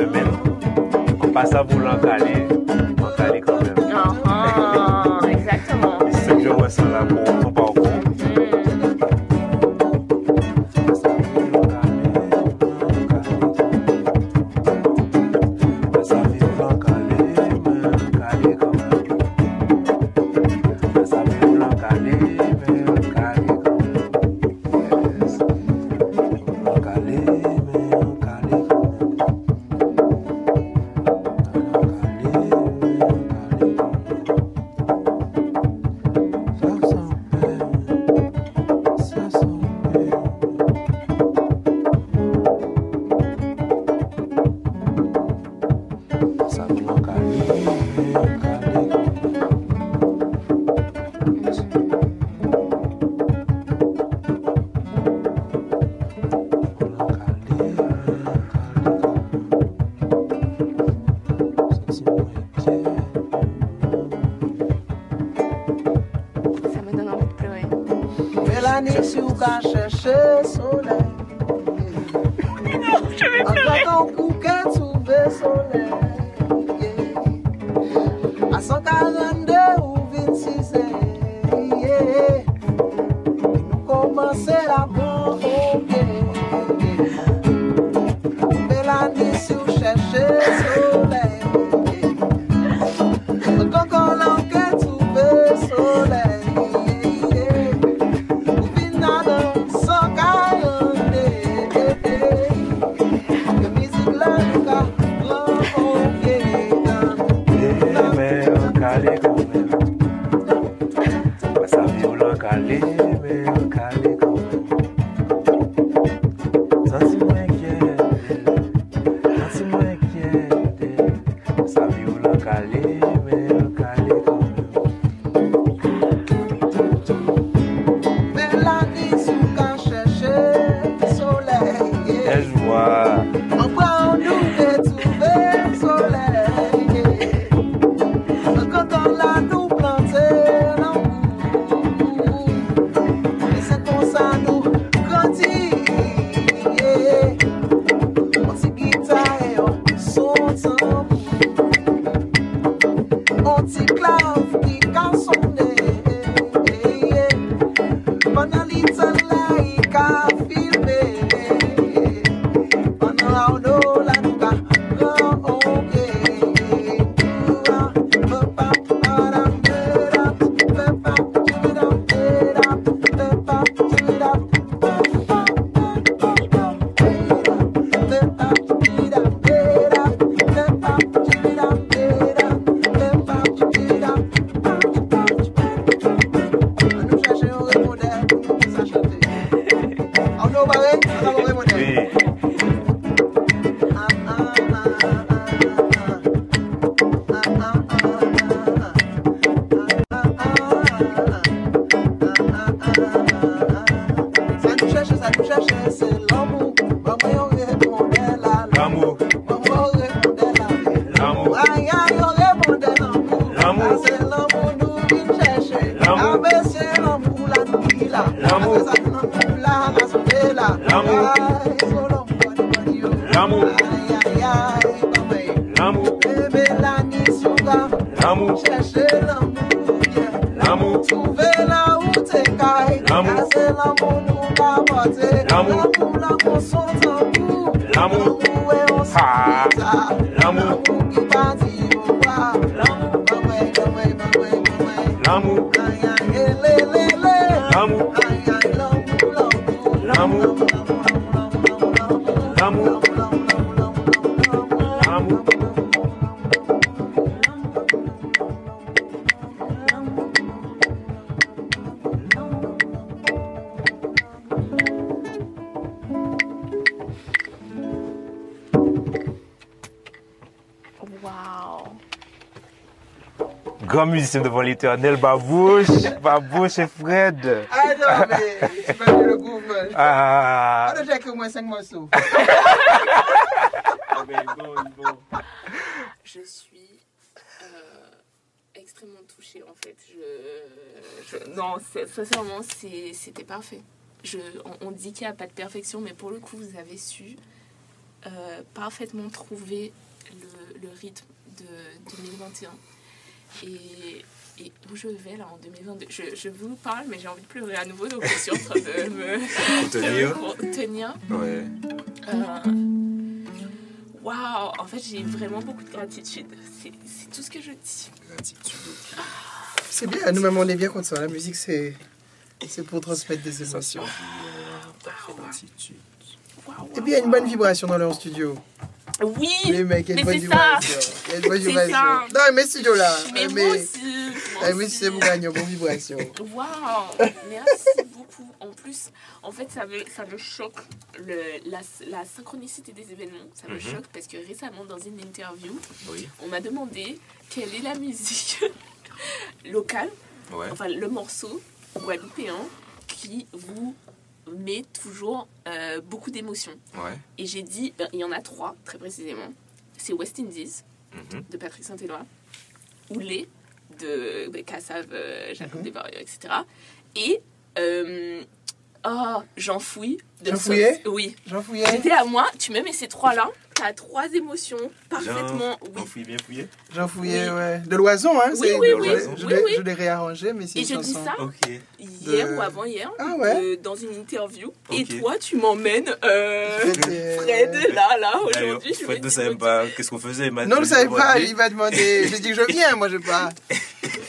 Speaker 2: semaine, on passe à vouloir caler, on caler quand même.
Speaker 3: Uh -huh, *laughs* exactement.
Speaker 2: C'est ce que je ressens
Speaker 4: là-bas. Lamu, l'amour, l'amour, trouver lamu où t'es lamu
Speaker 2: lamu
Speaker 4: c'est lamu nous va lamu
Speaker 2: l'amour,
Speaker 4: l'amour lamu tambour,
Speaker 2: l'amour,
Speaker 4: où est lamu
Speaker 2: s'en
Speaker 4: lamu qui
Speaker 2: lamu
Speaker 4: lamu lamu lamu lamu.
Speaker 2: l'amour, l'amour,
Speaker 4: l'amour, l'amour,
Speaker 2: l'amour, Grand musicien devant l'éternel, Babouche, Babouche et Fred.
Speaker 4: Ah non, mais j'ai pas vu le man.
Speaker 2: Ah,
Speaker 4: On a déjà écrit au moins 5 morceaux.
Speaker 3: Je suis euh, extrêmement touchée en fait. Je, je- non, sincèrement, c'était parfait. Je, on, on dit qu'il n'y a pas de perfection, mais pour le coup, vous avez su euh, parfaitement trouver le, le rythme de 2021. Et, et où je vais là en 2022 je, je vous parle, mais j'ai envie de pleurer à nouveau, donc je suis en train de *laughs* me
Speaker 2: tenir. *laughs*
Speaker 3: de contenir.
Speaker 2: Ouais.
Speaker 3: Euh, Waouh, en fait, j'ai vraiment beaucoup de gratitude. C'est c'est tout ce que je dis.
Speaker 2: Gratitude.
Speaker 4: C'est bien, nous-mêmes on est bien contre ça. La musique, c'est c'est pour transmettre des émotions.
Speaker 2: euh, gratitude.
Speaker 3: Waouh,
Speaker 4: Et puis il y a une bonne vibration dans leur studio.
Speaker 3: Oui, Mais
Speaker 4: bonne
Speaker 3: c'est
Speaker 4: vibration. Une bonne
Speaker 3: C'est
Speaker 4: vibration. Non, mais studio là.
Speaker 3: mais
Speaker 4: mais
Speaker 3: moi aussi. moi
Speaker 4: eh, mais c'est vous gagnez, bonne vibration.
Speaker 3: Waouh, merci beaucoup. En plus, en fait, ça me, ça me choque le, la, la synchronicité des événements. Ça me
Speaker 2: Mhm.
Speaker 3: choque parce que récemment, dans une interview,
Speaker 2: Oui.
Speaker 3: on m'a demandé quelle est la musique *laughs* locale,
Speaker 2: Ouais.
Speaker 3: enfin le morceau guadeloupéen qui vous met toujours euh, beaucoup d'émotions.
Speaker 2: Ouais.
Speaker 3: Et j'ai dit, ben, il y en a trois, très précisément. C'est West Indies,
Speaker 2: Mhm.
Speaker 3: de Patrick Saint-Éloi, Oulé, de ben, Cassav, euh, Jacob
Speaker 4: Mhm.
Speaker 3: Desvarieux, etc. Et, euh, oh, Jean Fouille. de
Speaker 4: Jean Fouillet
Speaker 3: Oui.
Speaker 4: Jean Fouillet
Speaker 3: J'étais à moi, tu me mets ces trois-là, t'as trois émotions parfaitement.
Speaker 2: Jean,
Speaker 3: Oui.
Speaker 2: fouillé, bien fouillé.
Speaker 4: Jean Fouillet,
Speaker 3: Oui.
Speaker 4: ouais. De l'oison, hein
Speaker 3: Oui,
Speaker 4: c'est-
Speaker 3: oui,
Speaker 2: oui,
Speaker 4: Je, l'ai-
Speaker 3: oui.
Speaker 4: je l'ai réarrangé, mais c'est
Speaker 3: Et je dis ça. Hier
Speaker 4: De-
Speaker 3: ou avant-hier,
Speaker 4: Ah ouais
Speaker 3: dans une interview. Et toi, tu m'emmènes euh,
Speaker 4: Fred, euh,
Speaker 3: là, là, aujourd'hui. je
Speaker 2: Fred ne savait pas qu'est-ce qu'on faisait. il m'a
Speaker 4: Non, je ne
Speaker 2: bon,
Speaker 4: pas. Il m'a demandé. *laughs* J'ai dit que je viens. Moi, je pas.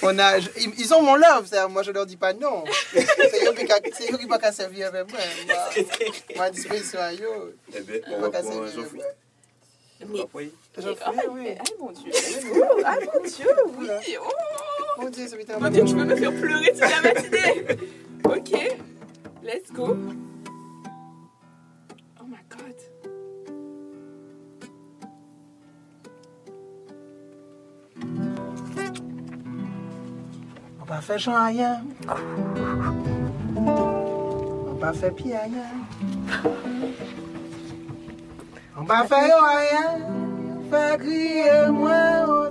Speaker 4: On a, je- ils, ont mon love. c'est-à-dire, Moi, je leur dis pas non. *laughs* C'est eux qui pas qu'à servir avec moi. *laughs* Moi, moi, à disposition à eux.
Speaker 2: Eh ben,
Speaker 4: Ils
Speaker 2: on
Speaker 4: pas
Speaker 2: va prendre
Speaker 4: servir
Speaker 2: Jean
Speaker 4: avec
Speaker 2: Fouillé.
Speaker 3: Mais- Ah, mais- ah, mon Dieu. Ah, mon Dieu, oui. Oh.
Speaker 4: M'était
Speaker 3: Mon Dieu, tu peux me faire pleurer toute la matinée. ok, let's go. Oh my god.
Speaker 4: On va faire chant rien. On va faire pied rien. On va faire rien. Faire crier moins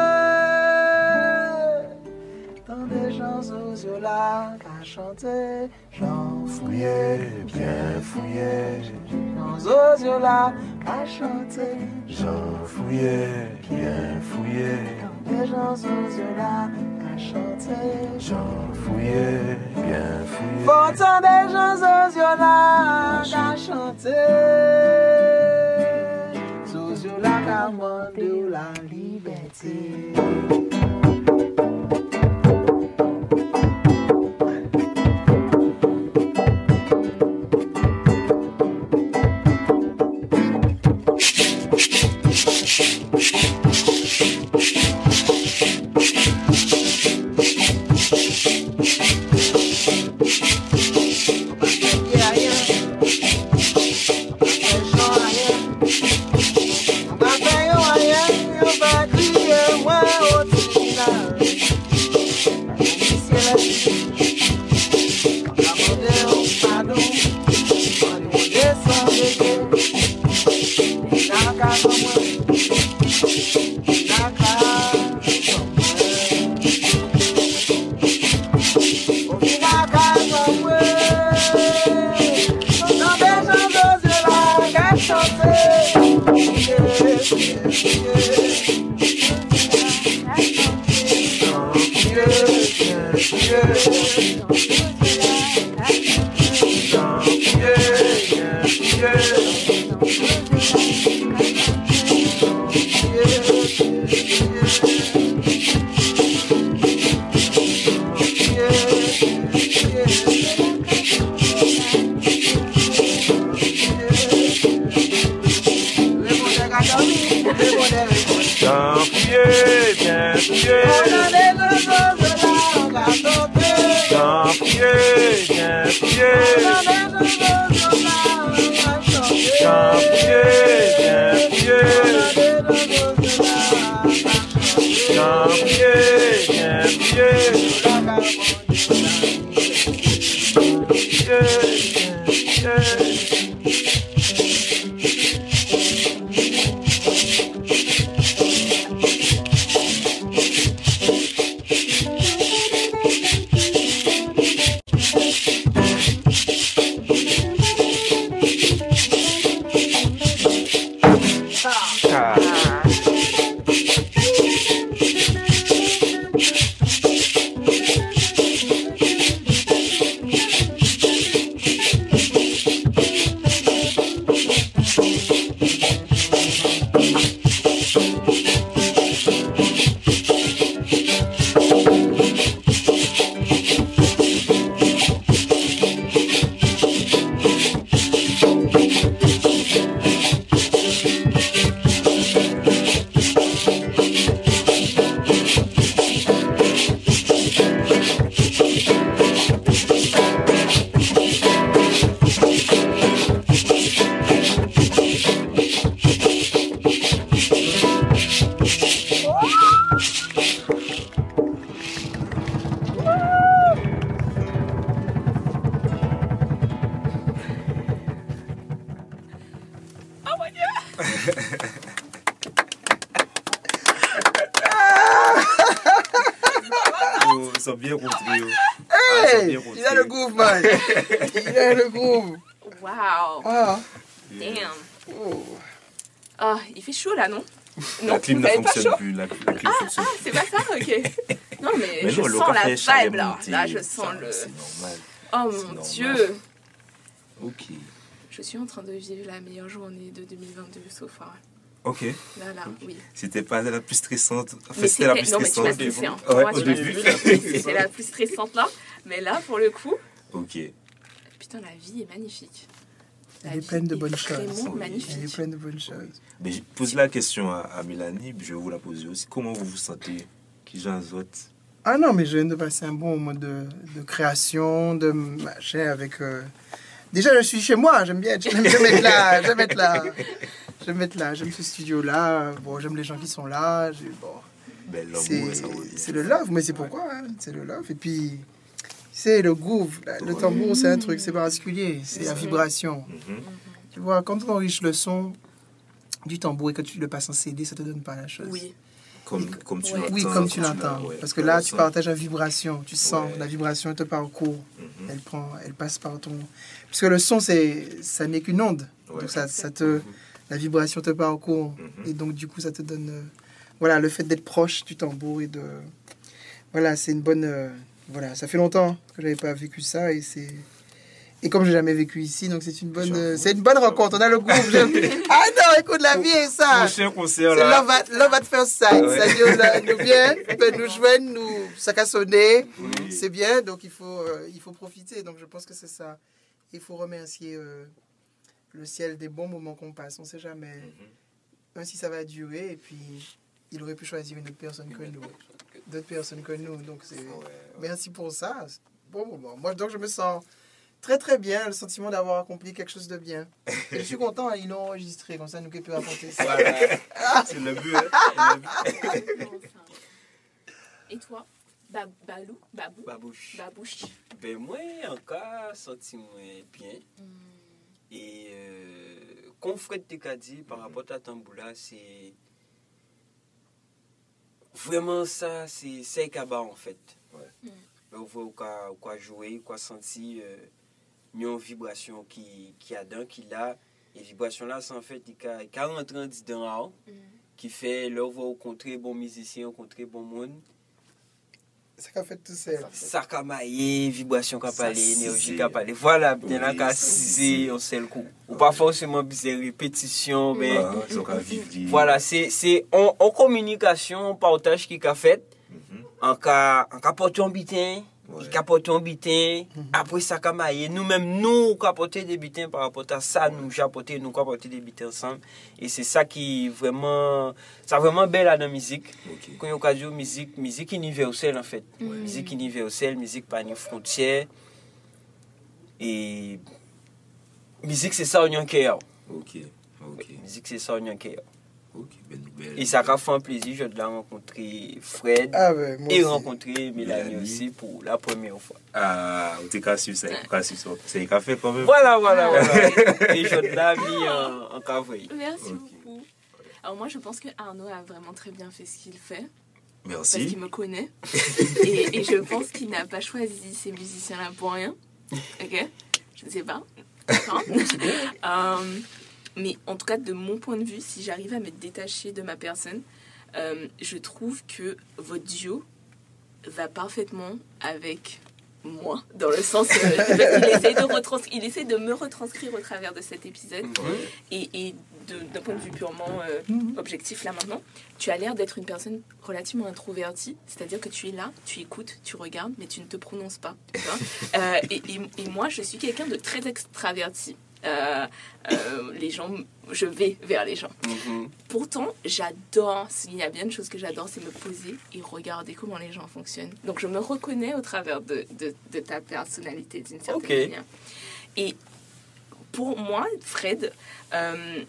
Speaker 4: Zola qu'a chanté. Jean Fouillé, bien fouillé. Jean Zoziola qu'a chanté.
Speaker 2: Jean Fouillé, bien fouillé.
Speaker 4: Jean Zoziola qu'a chanté.
Speaker 2: Jean Fouillé, bien fouillé.
Speaker 4: Des Zoziola qu'a demandé la liberté.
Speaker 3: Shh. Là, non
Speaker 2: La clim ne
Speaker 3: pas
Speaker 2: fonctionne
Speaker 3: chaud
Speaker 2: plus. La, la clim fonctionne
Speaker 3: Ah, c'est pas ça Ok. Non, mais,
Speaker 2: Mais
Speaker 3: je
Speaker 2: non, le
Speaker 3: sens la vibe là. Là, je
Speaker 2: ça,
Speaker 3: sens le.
Speaker 2: C'est normal.
Speaker 3: Oh mon
Speaker 2: normal.
Speaker 3: dieu.
Speaker 2: Ok.
Speaker 3: Je suis en train de vivre la meilleure journée de 2022 so far.
Speaker 2: Ok.
Speaker 3: Là, là, oui.
Speaker 2: C'était pas la plus stressante. Enfin,
Speaker 3: Mais
Speaker 2: c'était la plus
Speaker 3: non, mais tu
Speaker 2: stressante.
Speaker 3: Hein.
Speaker 2: Ouais,
Speaker 3: Moi,
Speaker 2: au début. *laughs*
Speaker 3: C'était la plus stressante là. Mais là, pour le coup,
Speaker 2: Ok.
Speaker 3: putain, la vie est magnifique.
Speaker 4: Elle est pleine de bonnes choses. Elle est pleine de bonnes choses.
Speaker 2: Mais je pose la question à, à Mélanie, puis je vais vous la poser aussi. Comment vous vous sentez Qui autres?
Speaker 4: Ah non, mais je viens de passer un bon moment de, de création, de machin avec. euh, Déjà, je suis chez moi, j'aime bien. *laughs* J'aime j'aime être là, j'aime être là. J'aime être là, j'aime ce studio-là. Bon, j'aime les gens qui sont là. j'ai- Bon,
Speaker 2: ben,
Speaker 4: c'est le love, mais c'est pourquoi hein, C'est le love. Et puis, c'est le groove. là, Le tambour, c'est un truc, c'est particulier. C'est la vibration.
Speaker 2: Mhm.
Speaker 4: Tu vois, quand on enrichit le son du tambour et que tu le passes en CD, ça te donne pas la chose.
Speaker 3: Oui.
Speaker 2: Comme, comme tu l'entends.
Speaker 4: Oui, comme tu l'entends.
Speaker 2: ouais.
Speaker 4: Parce que là, tu partages la vibration. Tu sens
Speaker 2: Ouais.
Speaker 4: la vibration te parcourt.
Speaker 2: Mhm.
Speaker 4: Elle prend, elle passe par ton. Parce que le son, c'est, ça n'est qu'une onde.
Speaker 2: Ouais.
Speaker 4: Donc ça, ça te, la vibration te parcourt.
Speaker 2: Mhm.
Speaker 4: Et donc du coup, ça te donne, euh, voilà, le fait d'être proche du tambour et de, voilà, c'est une bonne, euh, voilà, ça fait longtemps que j'avais pas vécu ça et c'est. Et comme j'ai jamais vécu ici, donc c'est une bonne, euh, c'est une bonne rencontre. On a le groupe. *laughs* ah non, écoute, la vie est ça.
Speaker 2: Prochain concert,
Speaker 4: C'est
Speaker 2: là.
Speaker 4: love at, love at first sight.
Speaker 2: Ouais.
Speaker 4: C'est-à-dire, là, *laughs* nous bien, ben, nous joignent, nous, ça a sonné.
Speaker 2: Oui.
Speaker 4: C'est bien, donc il faut, euh, il faut profiter. Donc je pense que c'est ça. Il faut remercier euh, le ciel des bons moments qu'on passe. On ne sait jamais. Un, si ça va durer, et puis il aurait pu choisir une autre personne que nous. D'autres personnes que nous. Donc c'est. Merci pour ça. Bon moment. Moi, donc je me sens très très bien, le sentiment d'avoir accompli quelque chose de bien. *laughs* Et je suis content, hein, ils l'ont enregistré, comme ça nous qui peut raconter ça.
Speaker 2: C'est le but. hein. But.
Speaker 3: Et toi? Ba- Balou? Babou?
Speaker 5: Babouche.
Speaker 3: Babouche
Speaker 5: Ben moi, encore, senti moi bien. Et euh, te qu'a dit par rapport à Tamboula, c'est Vreman sa, se y kaba an
Speaker 2: fèt.
Speaker 3: Mè
Speaker 5: ou vwe ou kwa jowe, ou kwa santi euh, nyon vibrasyon ki adan, ki la, e vibrasyon la san fèt, y ka, ka rentran di dan an,
Speaker 3: mm.
Speaker 5: ki fè lè ou vwe ou kontre bon
Speaker 4: mizisyen, ou kontre bon moun,
Speaker 5: Sa ka fet tout sel.
Speaker 2: Sa
Speaker 5: ka
Speaker 2: maye,
Speaker 5: vibrasyon ka pale, enerji ka pale.
Speaker 2: Vwala,
Speaker 5: bnen
Speaker 2: an
Speaker 5: ka
Speaker 2: size
Speaker 5: yon sel kou. Ou pa fosseman bize repetisyon, men. Vwala, se an komunikasyon, an partaj
Speaker 2: ki
Speaker 5: ka fet, an ka pote yon biten,
Speaker 2: ouais.
Speaker 5: kapoton biten, mm -hmm. apre sa kamaye, nou menm nou kapote de biten par rapport a sa, nou japote, nou kapote de biten san, e se sa ki vreman, sa vreman bel anan mizik, okay.
Speaker 2: kon
Speaker 5: yo kajo mizik, mizik universel an fèt, fait.
Speaker 3: ouais.
Speaker 5: mizik universel, mizik pa ni frontier, e mizik se sa onyon kè yaw.
Speaker 2: Ok, ok.
Speaker 5: Mizik se sa onyon kè yaw.
Speaker 2: Ok. Belle nouvelle.
Speaker 5: Et ça a fait un plaisir je de rencontrer Fred
Speaker 4: Ah ouais,
Speaker 5: et
Speaker 4: aussi.
Speaker 5: rencontrer Mélanie
Speaker 2: Mélanie.
Speaker 5: aussi pour la première fois.
Speaker 2: Ah, on t'est qu'à suivre ça. on qu'à suivre ça. C'est un café quand même.
Speaker 5: Voilà, voilà,
Speaker 3: Ah,
Speaker 5: voilà. et je l'ai mis en, en cavouille.
Speaker 3: Merci beaucoup. Alors moi, je pense que Arnaud a vraiment très bien fait ce qu'il fait, parce
Speaker 2: Merci.
Speaker 3: qu'il me connaît. *laughs* et, et je pense qu'il n'a pas choisi ces musiciens-là pour rien. Ok? Je ne sais pas. *laughs* Euh, mais en tout cas, de mon point de vue, si j'arrive à me détacher de ma personne, euh, je trouve que votre duo va parfaitement avec moi, dans le sens euh, il, essaie de retrans- il essaie de me retranscrire au travers de cet épisode. Et, et de- d'un point de vue purement euh, objectif là maintenant, tu as l'air d'être une personne relativement introvertie, c'est-à-dire que tu es là, tu écoutes, tu regardes, mais tu ne te prononces pas. tu vois. Euh, et, et- et moi, je suis quelqu'un de très extraverti. Euh, euh, les gens, je vais vers les gens.
Speaker 5: Mhm.
Speaker 3: Pourtant, j'adore, s'il y a bien une chose que j'adore, c'est me poser et regarder comment les gens fonctionnent. Donc je me reconnais au travers de, de- de ta personnalité d'une certaine manière. Et pour moi, Fred, euh,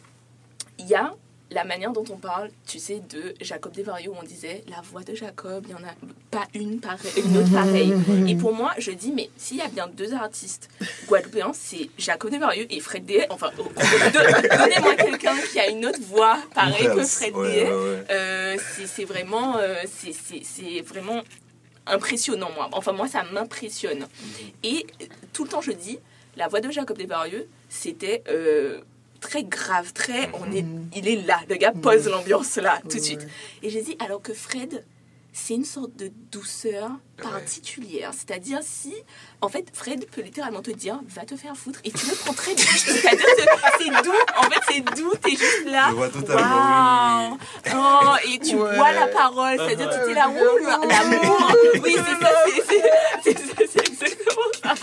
Speaker 3: il y a la manière dont on parle, tu sais, de Jacob Desvarieux, où on disait la voix de Jacob, il n'y en a pas une pareille, une autre pareille. Et pour moi, je dis, mais s'il y a bien deux artistes guadeloupéens, c'est Jacob Desvarieux et Fred Déhay. Enfin, oh, donnez-moi quelqu'un qui a une autre voix pareille que Fred
Speaker 2: Ouais,
Speaker 3: Déhay.
Speaker 2: ouais, ouais.
Speaker 3: Euh, c'est vraiment, euh, c'est- vraiment impressionnant, moi. Enfin, moi, ça m'impressionne. Et tout le temps, je dis, la voix de Jacob Desvarieux, c'était euh, très grave, très. On est, il est là, le gars pose l'ambiance là, tout de suite. Et j'ai dit, alors que Fred, c'est une sorte de douceur particulière. C'est-à-dire, si. En fait, Fred peut littéralement te dire, va te faire foutre. Et tu le prends très bien. C'est-à-dire c'est doux. En fait, c'est doux. T'es juste là.
Speaker 2: Je vois totalement,
Speaker 3: Waouh. Oh, et tu
Speaker 4: Ouais.
Speaker 3: bois la parole. C'est-à-dire, tu es là,
Speaker 4: ouais,
Speaker 3: ouh,
Speaker 4: ouais,
Speaker 3: l'amour. *laughs* Oui, c'est ça. c'est exactement ça.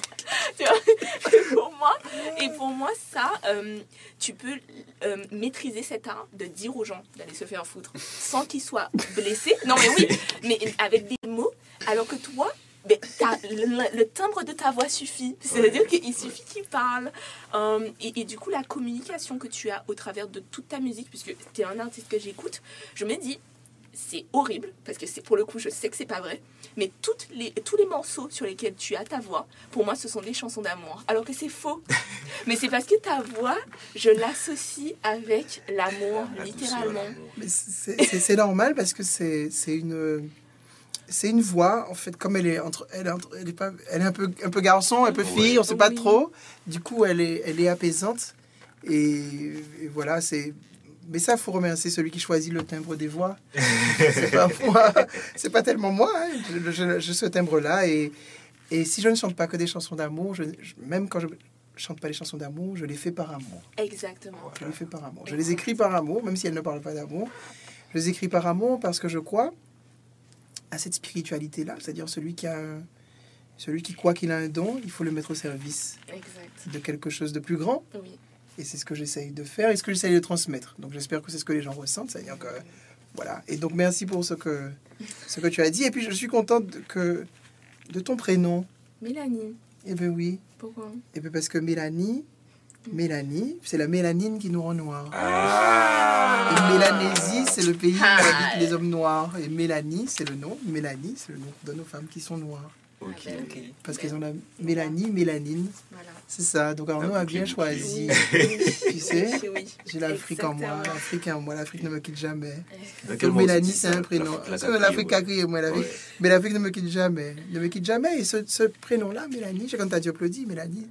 Speaker 3: Pour moi, et pour moi, ça, euh, tu peux euh, maîtriser cet art de dire aux gens d'aller se faire foutre sans qu'ils soient blessés. Non, mais oui, mais avec des mots. Alors que toi, ben, le, le timbre de ta voix suffit. C'est-à-dire qu'il suffit qu'il parle. Euh, et, et du coup, la communication que tu as au travers de toute ta musique, puisque tu es un artiste que j'écoute, je me dis, c'est horrible, parce que c'est pour le coup, je sais que c'est pas vrai, mais toutes les, tous les morceaux sur lesquels tu as ta voix, pour moi, ce sont des chansons d'amour. Alors que c'est faux. *laughs* mais c'est parce que ta voix, je l'associe avec l'amour, littéralement.
Speaker 4: c'est- normal parce que c'est c'est une c'est une voix en fait comme elle est entre elle est, entre- elle est pas elle est un peu un peu garçon un peu fille on sait pas
Speaker 3: Oui.
Speaker 4: trop du coup elle est elle est apaisante et, et voilà c'est mais ça faut remercier celui qui choisit le timbre des voix c'est pas moi c'est pas tellement moi hein. je, je, je ce timbre là et et si je ne chante pas que des chansons d'amour je, même quand je chante pas les chansons d'amour je les fais par amour
Speaker 3: Exactement.
Speaker 4: je les fais par amour. Je les écris par amour, même si elles ne parlent pas d'amour. Je les écris par amour parce que je crois à cette spiritualité-là, c'est-à-dire celui qui a un- celui qui croit qu'il a un don, il faut le mettre au service
Speaker 3: Exact.
Speaker 4: de quelque chose de plus grand.
Speaker 3: Oui.
Speaker 4: Et c'est ce que j'essaye de faire et ce que j'essaye de transmettre. Donc j'espère que c'est ce que les gens ressentent. C'est-à-dire que voilà. Et donc merci pour ce que ce que tu as dit. Et puis je suis contente de- que de ton prénom.
Speaker 3: Mélanie,
Speaker 4: Eh bien oui.
Speaker 3: pourquoi?
Speaker 4: Et bien parce que Mélanie, Mélanie, c'est la mélanine qui nous rend noirs.
Speaker 2: Ah
Speaker 4: Et Mélanésie, c'est le pays où
Speaker 3: Ah.
Speaker 4: habitent les hommes noirs. Et Mélanie, c'est le nom. Mélanie, c'est le nom qu'on donne aux femmes qui sont noires.
Speaker 2: Ok.
Speaker 3: Ah ben,
Speaker 5: Ok.
Speaker 4: Parce qu'elles ont la mélanie, mélanine.
Speaker 3: Voilà.
Speaker 4: C'est ça. Donc Arnaud
Speaker 2: Ah,
Speaker 4: a
Speaker 2: bouclé,
Speaker 4: bien choisi.
Speaker 3: Oui,
Speaker 4: Tu sais,
Speaker 3: oui,
Speaker 4: j'ai l'Afrique en moi. L'Afrique en moi. L'Afrique ne me quitte jamais. Donc Mélanie, c'est un prénom.
Speaker 2: L'Afrique,
Speaker 4: a crié, moi, l'Afrique.
Speaker 2: ouais.
Speaker 4: Mais l'Afrique ne me quitte jamais. Ne me quitte jamais. Et ce, ce prénom-là, Mélanie, j'ai quand t'as dit applaudi, Mélanie,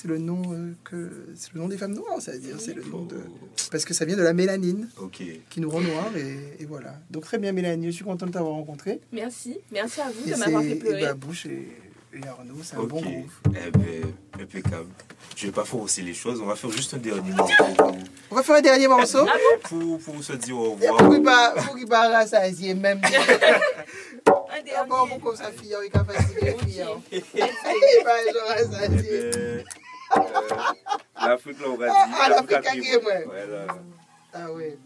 Speaker 4: c'est le nom euh, que c'est le nom des femmes noires, c'est-à-dire c'est le nom de parce que ça vient de la mélanine qui nous rend noirs et, et voilà. Donc très bien Mélanie, je suis contente de t'avoir rencontré.
Speaker 3: Merci. Merci à vous
Speaker 4: Et
Speaker 3: de m'avoir fait
Speaker 4: c'est et
Speaker 3: pleurer.
Speaker 4: Babouche et, et Arnaud, c'est un bon groupe.
Speaker 6: Eh ben, impeccable. Je vais pas forcer les choses. On va faire juste un dernier morceau
Speaker 4: On va faire un dernier morceau?
Speaker 6: pour, pour se dire au revoir.
Speaker 4: pour qu'il pas rassasier même.
Speaker 3: Un *laughs*
Speaker 4: D'abord,
Speaker 3: dernier.
Speaker 4: pour qu'on s'affiche, *laughs* il a fatigué.
Speaker 3: Ok.
Speaker 4: Il va se
Speaker 6: Eh
Speaker 4: rassasier.
Speaker 6: ben, euh, L'Afrique, là, on va dire.
Speaker 4: Ah, l'Afrique a
Speaker 6: triomphé.
Speaker 4: gagné, ouais.
Speaker 6: Voilà.
Speaker 4: Ah ouais.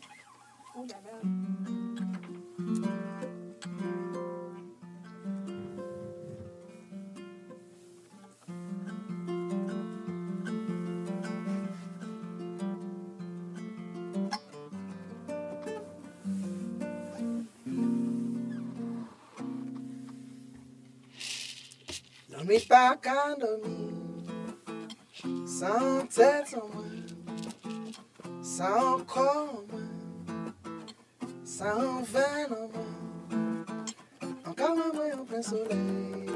Speaker 3: Oh là là.
Speaker 4: Non, mais pas qu'un dormir. Sans tête en moi. Sans corps en moi. Sans veine en moi. Encore un en plein soleil.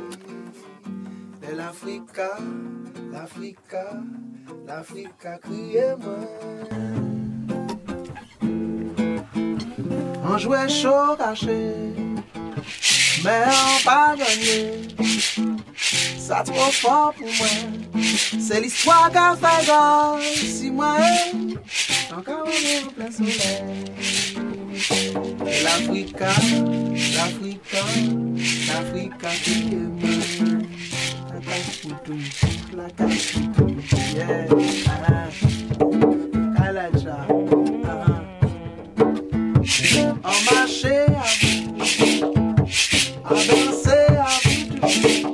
Speaker 4: De l'Africa, l'Africa, l'Africa, criez-moi. On jouait chaud caché, mais on pas gagné. Ça trop fort pour moi. C'est l'histoire qu'a fait gars. Si moi, encore on est en plein soleil. L'Africa, l'Africa, l'Africa qui est moi. La cache pour tout, la cache pour tout. Yeah, ah, Kalacha, ah. On marchait à vous, à danser à vous.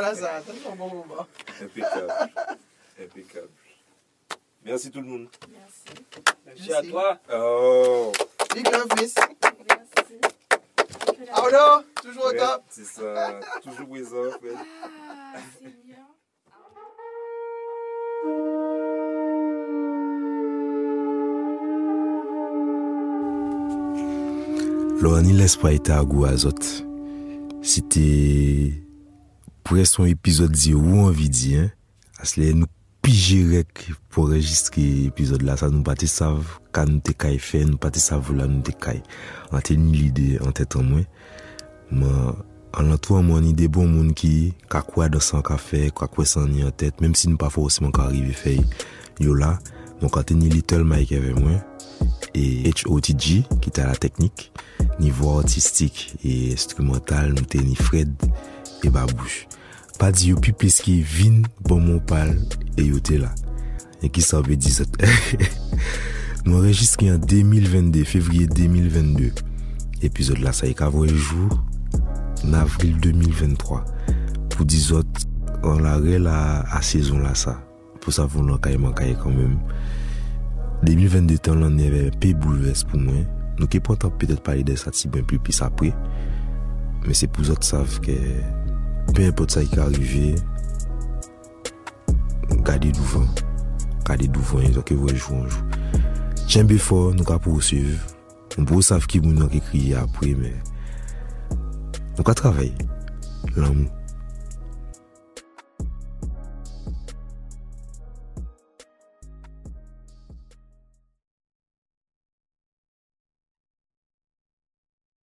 Speaker 4: Merci pour le moment là, ça. C'est un bon moment.
Speaker 6: Impeccable. *laughs* Impeccable. Merci tout le monde.
Speaker 3: Merci.
Speaker 5: Merci à toi.
Speaker 6: Oh,
Speaker 4: Big love, miss.
Speaker 3: Merci.
Speaker 4: Arnaud, toujours au top.
Speaker 6: c'est ça. Toujours présent, en fait.
Speaker 3: Ah, Seigneur.
Speaker 2: Lò ni l'espoir ete a gou azot. Site apre son epizod di ou anvi di, asle nou pije rek pou rejistre epizod la, sa nou pati sav ka nou te kay fe, nou pati sav la nou te kay. An te ni lide an tet an mwen, man an an tou an mwen ni de bon moun ki kakwa dosan ka fe, kakwa san ni an tet, menm si nou pa fosman ka arrive fe yo la, mwen te ni Little Mike eve mwen, e H.O.T.G. ki ta la teknik, nivou artistik e instrumental nou te ni Fred e Babouche. pa di yo pi plis ki vin bon moun pal e yo te la. E ki sa ve di zot. *laughs* nou enregistre yon 2022, fevriye 2022. Epizod la sa e kavon yon jour, nan avril 2023. Pou di zot, an la re la a sezon la sa. Pou sa voun lan kaye man kaye kanmem. 2022 tan lan neve pe bouleves pou mwen. Nou ke potan petet pale de sa ti ben pli pis apre. Men se pou zot sav ke... pe impot sa yi ka arrive, gade douvan. Gade douvan, yon ke voye jou anjou. Chen befor, nou ka pou suiv. Nou pou sav ki moun nan ki kriye apre, men nou ka travay. Lan mou.